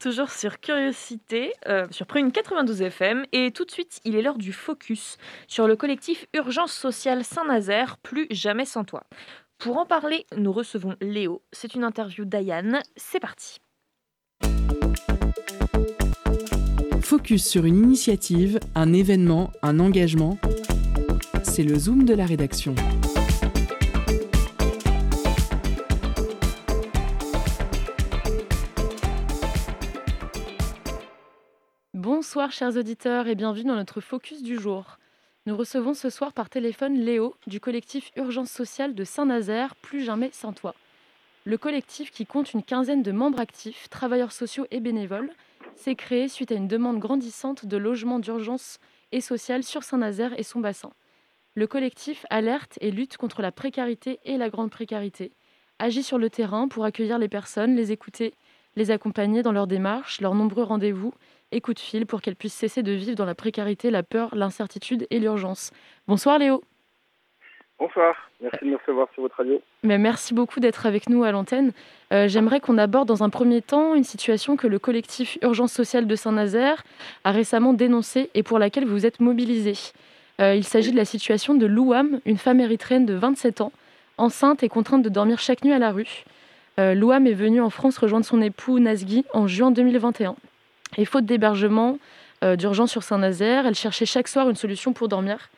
toujours sur Curiosité, euh, sur Prune 92 FM. Et tout de suite, il est l'heure du focus sur le collectif Urgence sociale Saint-Nazaire, plus jamais sans toi. Pour en parler, nous recevons Léo. C'est une interview d'Ayane. C'est parti. Focus sur une initiative, un événement, un engagement. C'est le Zoom de la rédaction. Bonsoir chers auditeurs et bienvenue dans notre focus du jour. Nous recevons ce soir par téléphone Léo du collectif Urgence sociale de Saint-Nazaire, plus jamais sans toi. Le collectif, qui compte une quinzaine de membres actifs, travailleurs sociaux et bénévoles, s'est créé suite à une demande grandissante de logements d'urgence et sociale sur Saint-Nazaire et son bassin. Le collectif alerte et lutte contre la précarité et la grande précarité, agit sur le terrain pour accueillir les personnes, les écouter, les accompagner dans leurs démarches, leurs nombreux rendez-vous et coups de fil pour qu'elles puissent cesser de vivre dans la précarité, la peur, l'incertitude et l'urgence. Bonsoir Léo. Bonsoir, merci de me recevoir sur votre radio. Mais merci beaucoup d'être avec nous à l'antenne. Euh, j'aimerais qu'on aborde dans un premier temps une situation que le collectif Urgence sociale de Saint-Nazaire a récemment dénoncée et pour laquelle vous êtes mobilisé. Euh, il s'agit de la situation de Louam, une femme érythréenne de 27 ans, enceinte et contrainte de dormir chaque nuit à la rue. Euh, Louam est venue en France rejoindre son époux Nazgui en juin 2021. Et faute d'hébergement d'urgence sur Saint-Nazaire, elle cherchait chaque soir une solution pour dormir.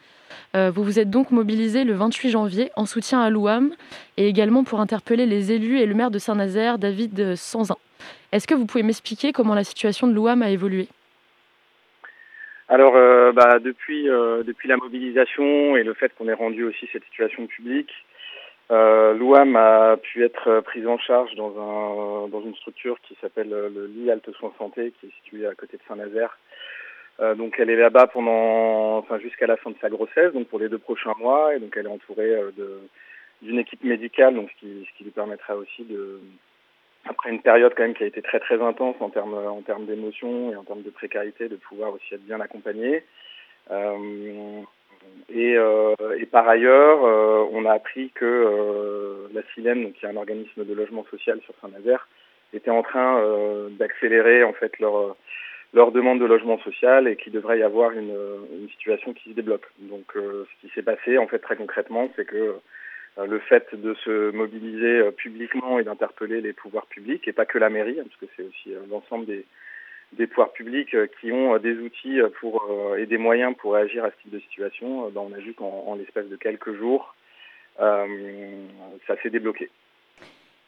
Euh, vous vous êtes donc mobilisé le 28 janvier en soutien à l'OUAM et également pour interpeller les élus et le maire de Saint-Nazaire, David Sanzin. Est-ce que vous pouvez m'expliquer comment la situation de l'OUAM a évolué? Alors, euh, bah, euh, depuis la mobilisation et le fait qu'on ait rendu aussi cette situation publique, euh, l'OUAM a pu être prise en charge dans, un, dans une structure qui s'appelle le lit Halte Soins Santé, qui est située à côté de Saint-Nazaire, euh, donc elle est là-bas pendant, enfin jusqu'à la fin de sa grossesse, donc pour les deux prochains mois, et donc elle est entourée euh, d'une équipe médicale, donc ce qui, ce qui lui permettra aussi de, après une période quand même qui a été très très intense en termes en termes d'émotions et en termes de précarité, de pouvoir aussi être bien accompagné. Euh, et, euh, et, par ailleurs, euh, on a appris que euh, la Silène, donc qui est un organisme de logement social sur Saint-Nazaire, était en train d'accélérer en fait leur leur demande de logement social et qu'il devrait y avoir une, une, situation qui se débloque. Donc euh, ce qui s'est passé en fait très concrètement, c'est que euh, le fait de se mobiliser euh, publiquement et d'interpeller les pouvoirs publics, et pas que la mairie, hein, parce que c'est aussi l'ensemble des, des pouvoirs publics qui ont des outils pour et des moyens pour réagir à ce type de situation, ben, on a vu qu'en en l'espace de quelques jours, ça s'est débloqué.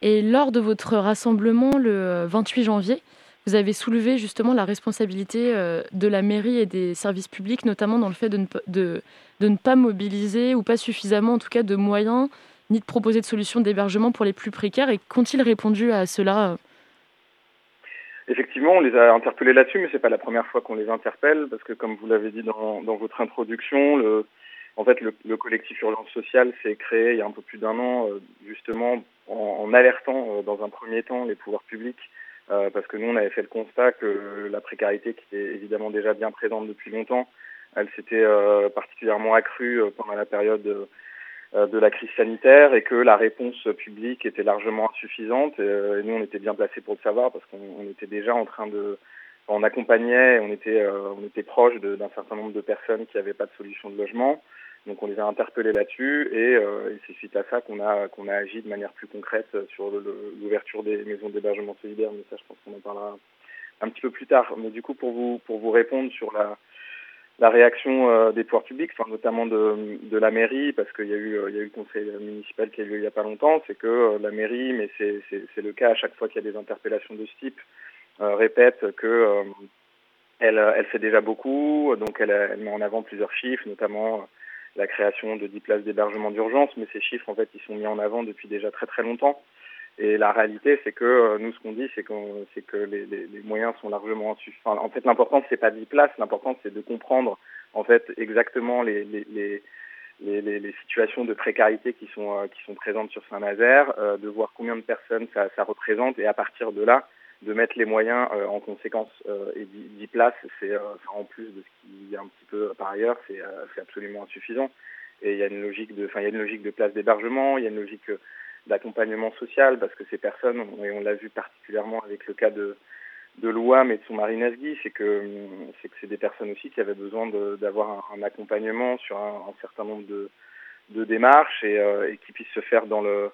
Et lors de votre rassemblement le 28 janvier, vous avez soulevé justement la responsabilité euh, de la mairie et des services publics, notamment dans le fait de ne, de ne pas mobiliser ou pas suffisamment en tout cas de moyens, ni de proposer de solutions d'hébergement pour les plus précaires. Et qu'ont-ils répondu à cela Effectivement, on les a interpellés là-dessus, mais c'est pas la première fois qu'on les interpelle, parce que comme vous l'avez dit dans, dans, votre introduction, le, en fait, le, le, collectif Urgence Sociale s'est créé il y a un peu plus d'un an, euh, justement en, en alertant euh, dans un premier temps les pouvoirs publics euh, parce que nous, on avait fait le constat que la précarité, qui est évidemment déjà bien présente depuis longtemps, elle s'était euh, particulièrement accrue pendant la période de, de la crise sanitaire et que la réponse publique était largement insuffisante. Et, et nous, on était bien placés pour le savoir parce qu'on était déjà en train de on accompagnait, on était, on était proche d'un certain nombre de personnes qui n'avaient pas de solution de logement. Donc on les a interpellés là-dessus et, euh, et c'est suite à ça qu'on a qu'on a agi de manière plus concrète sur l'ouverture des maisons d'hébergement solidaire. Mais ça, je pense qu'on en parlera un petit peu plus tard. Mais du coup, pour vous pour vous répondre sur la la réaction euh, des pouvoirs publics, enfin, notamment de, de la mairie, parce qu'il y a eu il y a eu le conseil municipal qui a eu lieu il y a pas longtemps, c'est que euh, la mairie, mais c'est c'est le cas à chaque fois qu'il y a des interpellations de ce type, euh, répète que euh, elle elle fait déjà beaucoup, donc elle, elle met en avant plusieurs chiffres, notamment la création de 10 places d'hébergement d'urgence, mais ces chiffres, en fait, ils sont mis en avant depuis déjà très très longtemps. Et la réalité, c'est que euh, nous, ce qu'on dit, c'est, c'est que les, les, les, moyens sont largement insuffisants. en fait, l'important, c'est pas 10 places, l'important, c'est de comprendre, en fait, exactement les, les, les, les situations de précarité qui sont, euh, qui sont présentes sur Saint-Nazaire, euh, de voir combien de personnes ça, ça représente, et à partir de là, de mettre les moyens en conséquence et d'y place, c'est en plus de ce qu'il y a un petit peu par ailleurs, c'est absolument insuffisant. Et il y a une logique de, enfin il y a une logique de place d'hébergement, il y a une logique d'accompagnement social parce que ces personnes, et on l'a vu particulièrement avec le cas de de l'OUAM et de son mari Nazgui, c'est que c'est que c'est des personnes aussi qui avaient besoin d'avoir un, un, accompagnement sur un, certain nombre de de démarches et, euh, et qui puissent se faire dans le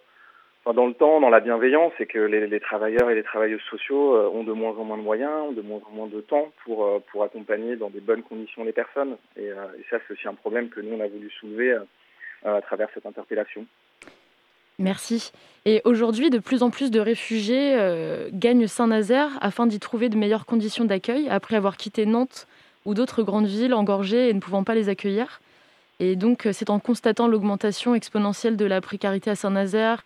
enfin, dans le temps, dans la bienveillance, c'est que les, les, travailleurs et les travailleuses sociaux euh, ont de moins en moins de moyens, ont de moins en moins de temps pour, euh, pour accompagner dans des bonnes conditions les personnes. Et, euh, et ça, c'est aussi un problème que nous, on a voulu soulever à travers cette interpellation. Merci. Et aujourd'hui, de plus en plus de réfugiés euh, gagnent Saint-Nazaire afin d'y trouver de meilleures conditions d'accueil après avoir quitté Nantes ou d'autres grandes villes engorgées et ne pouvant pas les accueillir. Et donc, euh, c'est en constatant l'augmentation exponentielle de la précarité à Saint-Nazaire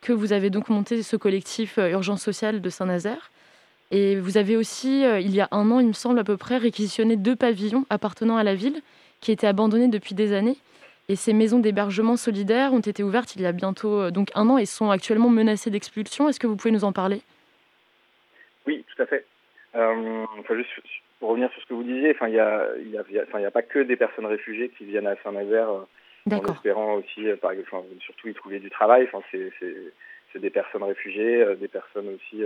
que vous avez donc monté ce collectif euh, Urgence sociale de Saint-Nazaire. Et vous avez aussi, il y a un an, il me semble à peu près, réquisitionné deux pavillons appartenant à la ville qui étaient abandonnés depuis des années et ces maisons d'hébergement solidaires ont été ouvertes il y a bientôt euh, donc un an et sont actuellement menacées d'expulsion. Est-ce que vous pouvez nous en parler? Oui, tout à fait. Euh, enfin, juste pour revenir sur ce que vous disiez, enfin, il n'y a, y a, a, pas que des personnes réfugiées qui viennent à Saint-Nazaire euh, en espérant aussi, par exemple, surtout y trouver du travail. Enfin, c'est des personnes réfugiées, des personnes aussi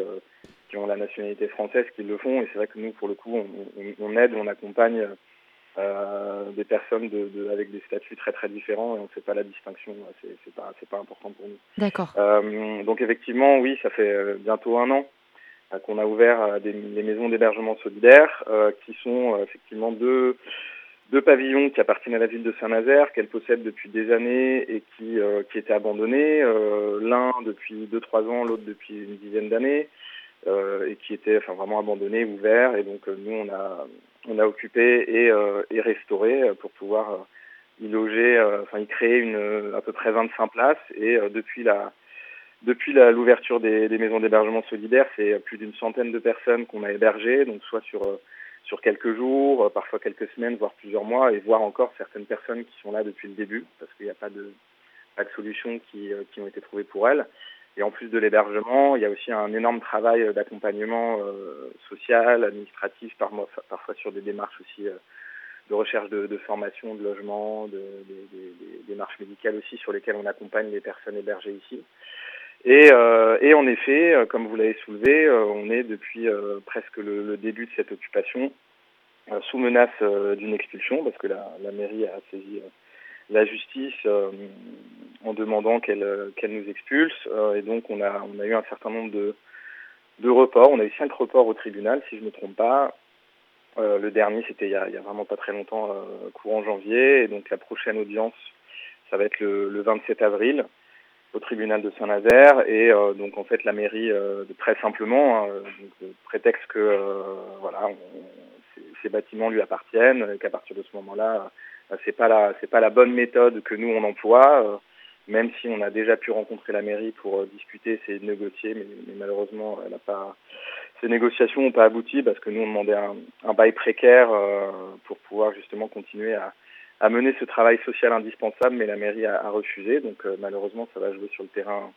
qui ont la nationalité française qui le font. Et c'est vrai que nous, pour le coup, on, on aide, on accompagne euh, des personnes de, avec des statuts très très différents et on ne fait pas la distinction. C'est pas c'est pas important pour nous. D'accord. Euh, donc effectivement, oui, ça fait euh, bientôt un an qu'on a ouvert des, les maisons d'hébergement solidaire, qui sont effectivement deux deux pavillons qui appartiennent à la ville de Saint-Nazaire, qu'elle possède depuis des années et qui, qui étaient abandonnés. L'un depuis deux trois ans, l'autre depuis une dizaine d'années. Euh, et qui était enfin vraiment abandonné, ouvert. Et donc nous on a on a occupé et, euh, et restauré pour pouvoir euh, y loger, euh, enfin y créer une, à peu près 25 places. Et depuis la depuis l'ouverture des, des, maisons d'hébergement solidaire, c'est plus d'une centaine de personnes qu'on a hébergées, donc soit sur sur quelques jours, parfois quelques semaines, voire plusieurs mois, et voir encore certaines personnes qui sont là depuis le début, parce qu'il n'y a pas de pas de solutions qui, qui ont été trouvées pour elles. Et en plus de l'hébergement, il y a aussi un énorme travail d'accompagnement euh, social, administratif, par, parfois sur des démarches aussi euh, de recherche de, de, formation, de logement, de, des démarches médicales aussi sur lesquelles on accompagne les personnes hébergées ici. Et, euh, et en effet, euh, comme vous l'avez soulevé, euh, on est depuis presque le, le, début de cette occupation sous menace d'une expulsion parce que la, la mairie a saisi la justice euh, en demandant qu'elle qu'elle nous expulse. Euh, et donc on a on a eu un certain nombre de de reports. On a eu cinq reports au tribunal, si je ne me trompe pas. Euh, le dernier, c'était il, il, y a vraiment pas très longtemps, courant janvier. Et donc la prochaine audience, ça va être le, le 27 avril au tribunal de Saint-Nazaire. Et donc en fait, la mairie, très simplement, hein, prétexte que voilà, ces bâtiments lui appartiennent, et qu'à partir de ce moment-là, euh, c'est pas la c'est pas la bonne méthode que nous on emploie euh, même si on a déjà pu rencontrer la mairie pour euh, discuter, de négocier, mais, mais malheureusement, elle a pas, ces négociations n'ont pas abouti parce que nous, on demandait un, un bail précaire euh, pour pouvoir justement continuer à, à, mener ce travail social indispensable, mais la mairie a, a refusé. Donc euh, malheureusement, ça va jouer sur le terrain,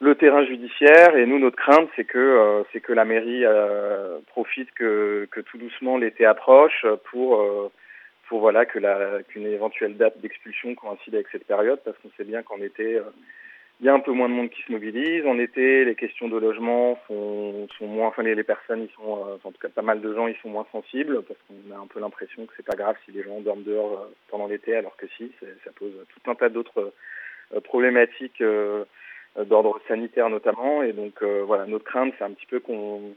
le terrain judiciaire. Et nous, notre crainte, c'est que euh, c'est que la mairie profite que, que tout doucement l'été approche pour pour voilà que la qu'une éventuelle date d'expulsion coïncide avec cette période parce qu'on sait bien qu'en été euh, il y a un peu moins de monde qui se mobilise. En été, les questions de logement sont, sont moins, enfin les, personnes, ils sont, euh, en tout cas pas mal de gens, ils sont moins sensibles parce qu'on a un peu l'impression que c'est pas grave si les gens dorment dehors euh, pendant l'été, alors que si, ça pose tout un tas d'autres problématiques d'ordre sanitaire notamment. Et donc voilà, notre crainte, c'est un petit peu qu'on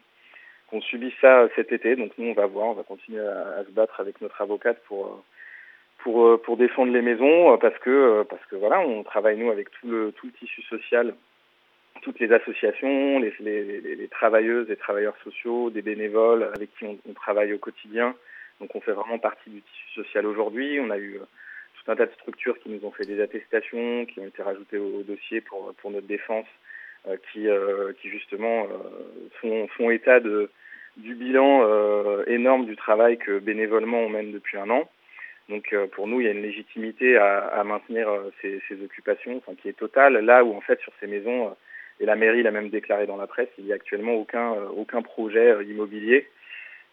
on subit ça cet été. Donc nous, on va voir, on va continuer à, se battre avec notre avocate pour pour pour défendre les maisons parce que parce que voilà, on travaille nous avec tout le tout le tissu social, toutes les associations, les les, les, travailleuses, les travailleurs sociaux, des bénévoles avec qui on, travaille au quotidien. Donc on fait vraiment partie du tissu social aujourd'hui. On a eu tout un tas de structures qui nous ont fait des attestations, qui ont été rajoutées au, dossier pour pour notre défense. Euh, qui, euh, qui justement euh, font, font état de, du bilan euh, énorme du travail que bénévolement on mène depuis un an. Donc euh, pour nous, il y a une légitimité à, à maintenir euh, ces, ces, occupations, enfin, qui est totale. Là où en fait sur ces maisons, et la mairie l'a même déclaré dans la presse, il n'y a actuellement aucun aucun projet immobilier,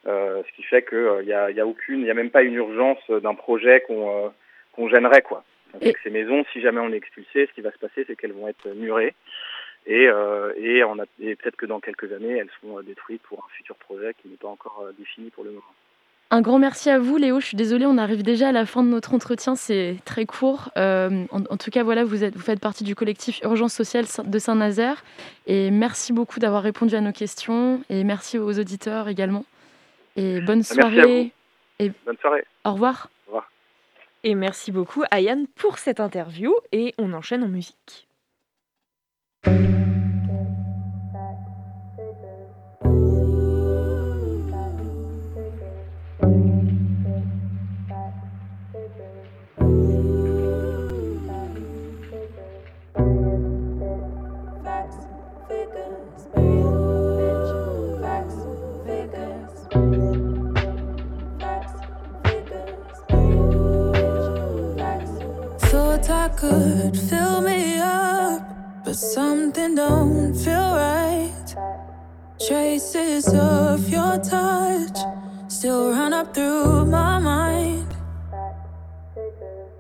ce qui fait qu'il n'y a, y a aucune, il n'y a même pas une urgence d'un projet qu'on qu'on gênerait quoi. Avec et... ces maisons, si jamais on est expulsé, ce qui va se passer, c'est qu'elles vont être murées. Et, euh, et, on a, et peut-être que dans quelques années, elles seront détruites pour un futur projet qui n'est pas encore défini pour le moment. Un grand merci à vous, Léo. Je suis désolée, on arrive déjà à la fin de notre entretien. C'est très court. Euh, en, en, tout cas, voilà, vous, êtes, vous faites partie du collectif Urgence sociale de Saint-Nazaire. Et merci beaucoup d'avoir répondu à nos questions. Et merci aux auditeurs également. Et bonne soirée. Et bonne soirée. Au revoir. Au revoir. Et merci beaucoup, Ayane, pour cette interview. Et on enchaîne en musique. Could fill me up, but something don't feel right. Traces of your touch still run up through my mind.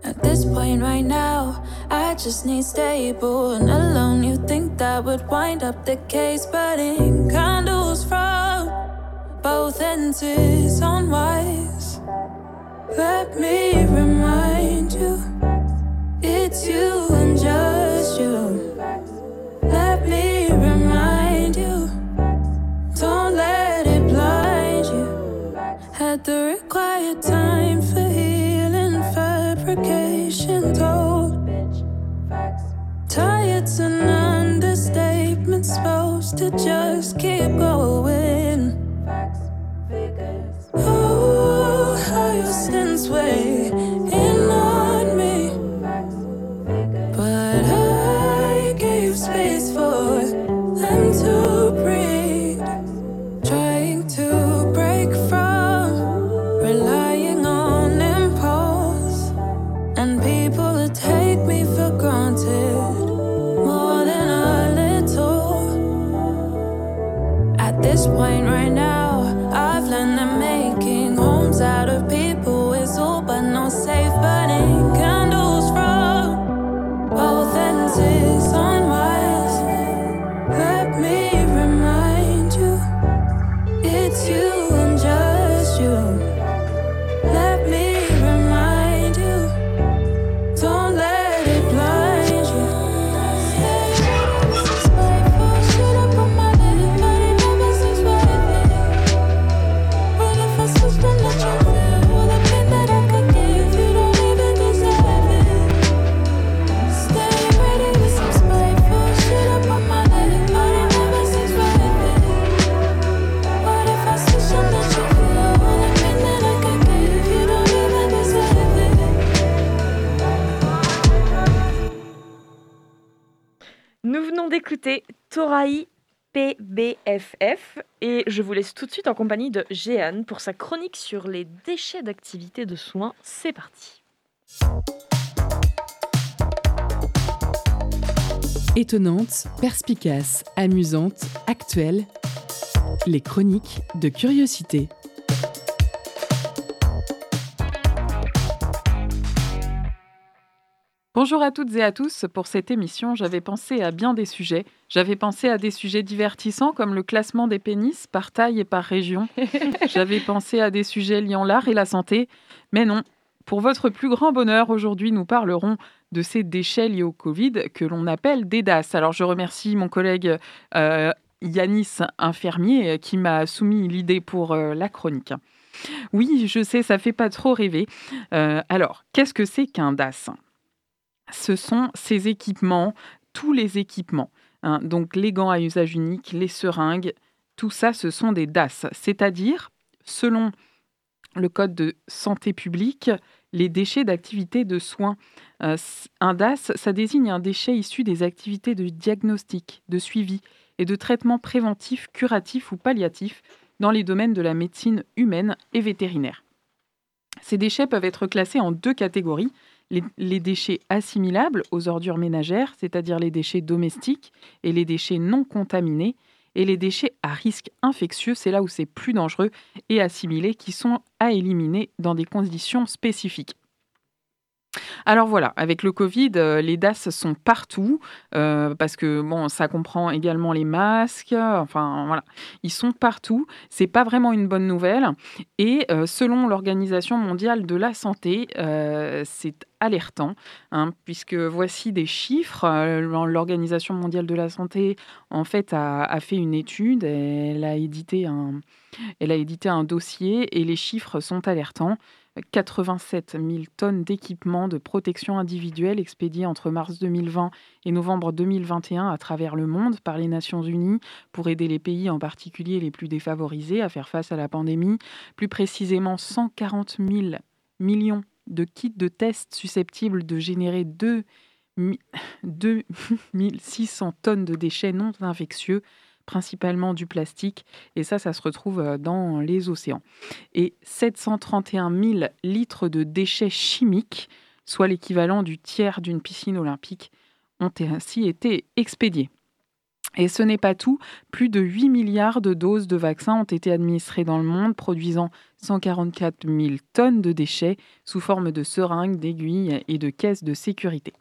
At this point right now, I just need stable and alone. You think that would wind up the case, but in candles from both ends is unwise. Let me remind you, it's you and just you. Let me remind you, don't let it blind you. Had the required time for healing, fabrication told. Tired's an understatement, supposed to just keep going. Oh, how your sins weigh d'écouter Toraï PBFF et je vous laisse tout de suite en compagnie de Jeanne pour sa chronique sur les déchets d'activités de soins. C'est parti. Étonnante, perspicace, amusante, actuelle. Les chroniques de curiosité. Bonjour à toutes et à tous. Pour cette émission, j'avais pensé à bien des sujets. J'avais pensé à des sujets divertissants comme le classement des pénis par taille et par région. J'avais pensé à des sujets liant l'art et la santé. Mais non, pour votre plus grand bonheur, aujourd'hui, nous parlerons de ces déchets liés au Covid que l'on appelle des DAS. Alors, je remercie mon collègue euh, Yanis Infirmier euh, qui m'a soumis l'idée pour euh, la chronique. Oui, je sais, ça fait pas trop rêver. Euh, alors, qu'est-ce que c'est qu'un DAS ce sont ces équipements, tous les équipements. hein. donc les gants à usage unique, les seringues, tout ça, ce sont des DAS. C'est-à-dire, selon le Code de santé publique, les déchets d'activités de soins. Euh, un DAS, ça désigne un déchet issu des activités de diagnostic, de suivi et de traitement préventif, curatif ou palliatif dans les domaines de la médecine humaine et vétérinaire. Ces déchets peuvent être classés en deux catégories les, déchets assimilables aux ordures ménagères, c'est-à-dire les déchets domestiques, et les déchets non contaminés, et les déchets à risque infectieux, c'est là où c'est plus dangereux, et assimilés, qui sont à éliminer dans des conditions spécifiques. Alors voilà, avec le Covid, euh, les DAS sont partout, euh, parce que ça comprend également les masques, enfin voilà, ils sont partout. C'est pas vraiment une bonne nouvelle. Et euh, selon l'Organisation mondiale de la santé, c'est alertant, hein, puisque voici des chiffres. L'Organisation mondiale de la santé, en fait, a, a fait une étude, elle a édité un, elle a édité un dossier et les chiffres sont alertants. 87 000 tonnes d'équipements de protection individuelle expédiés entre mars 2020 et novembre 2021 à travers le monde par les Nations Unies pour aider les pays, en particulier les plus défavorisés, à faire face à la pandémie. Plus précisément, 140 000 millions de kits de tests susceptibles de générer 2 2600 tonnes de déchets non infectieux principalement du plastique, et ça, ça se retrouve euh, dans les océans. Et 731 000 litres de déchets chimiques, soit l'équivalent du tiers d'une piscine olympique, ont ainsi été expédiés. Et ce n'est pas tout, plus de 8 milliards de doses de vaccins ont été administrées dans le monde, produisant 144 000 tonnes de déchets sous forme de seringues, d'aiguilles et de caisses de sécurité.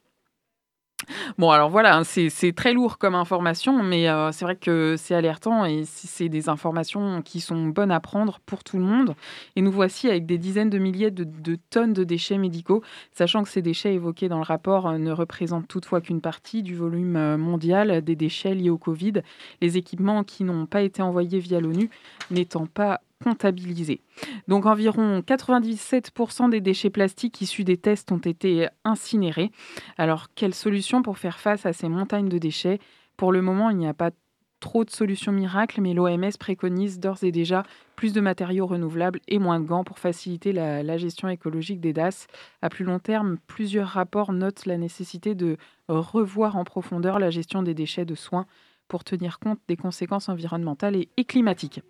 Bon, alors voilà, hein, c'est très lourd comme information, mais euh, c'est vrai que c'est alertant et c'est des informations qui sont bonnes à prendre pour tout le monde. Et nous voici avec des dizaines de milliers de, tonnes de déchets médicaux, sachant que ces déchets évoqués dans le rapport euh, ne représentent toutefois qu'une partie du volume euh, mondial des déchets liés au Covid, les équipements qui n'ont pas été envoyés via l'ONU n'étant pas comptabilisés. Donc environ 97% des déchets plastiques issus des tests ont été incinérés. Alors quelle solution pour faire face à ces montagnes de déchets? Pour le moment, il n'y a pas trop de solutions miracles, mais l'OMS préconise d'ores et déjà plus de matériaux renouvelables et moins de gants pour faciliter la, la, gestion écologique des DAS. À plus long terme, plusieurs rapports notent la nécessité de revoir en profondeur la gestion des déchets de soins pour tenir compte des conséquences environnementales et, climatiques.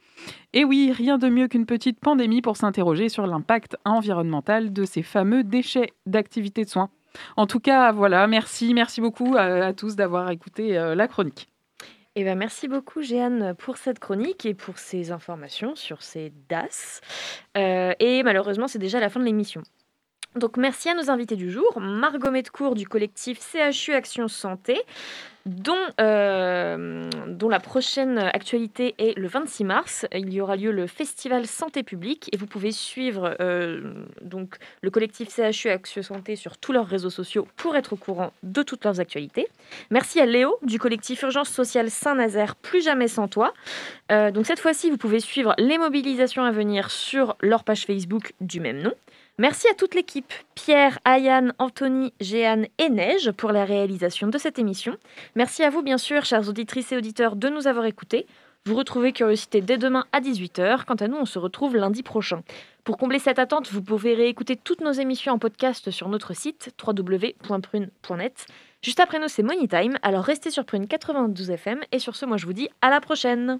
Et oui, rien de mieux qu'une petite pandémie pour s'interroger sur l'impact environnemental de ces fameux déchets d'activité de soins. En tout cas, voilà, merci, merci beaucoup à, tous d'avoir écouté euh, la chronique. Eh ben, merci beaucoup, Jeanne, pour cette chronique et pour ces informations sur ces DAS. Euh, et malheureusement, c'est déjà la fin de l'émission. Donc merci à nos invités du jour, Margot Metcourt du collectif CHU Action Santé, dont, euh, dont la prochaine actualité est le 26 mars. Il y aura lieu le festival Santé publique et vous pouvez suivre euh, donc, le collectif CHU Action Santé sur tous leurs réseaux sociaux pour être au courant de toutes leurs actualités. Merci à Léo du collectif Urgence Sociale Saint-Nazaire Plus Jamais Sans Toi. Euh, donc cette fois-ci, vous pouvez suivre les mobilisations à venir sur leur page Facebook du même nom. Merci à toute l'équipe, Pierre, Ayane, Anthony, Jeanne et Neige pour la réalisation de cette émission. Merci à vous, bien sûr, chers auditrices et auditeurs, de nous avoir écoutés. Vous retrouvez Curiosité dès demain à 18h. Quant à nous, on se retrouve lundi prochain. Pour combler cette attente, vous pouvez réécouter toutes nos émissions en podcast sur notre site www.prune.net. Juste après nous, c'est Money Time, alors restez sur Prune 92 FM. Et sur ce, moi je vous dis à la prochaine.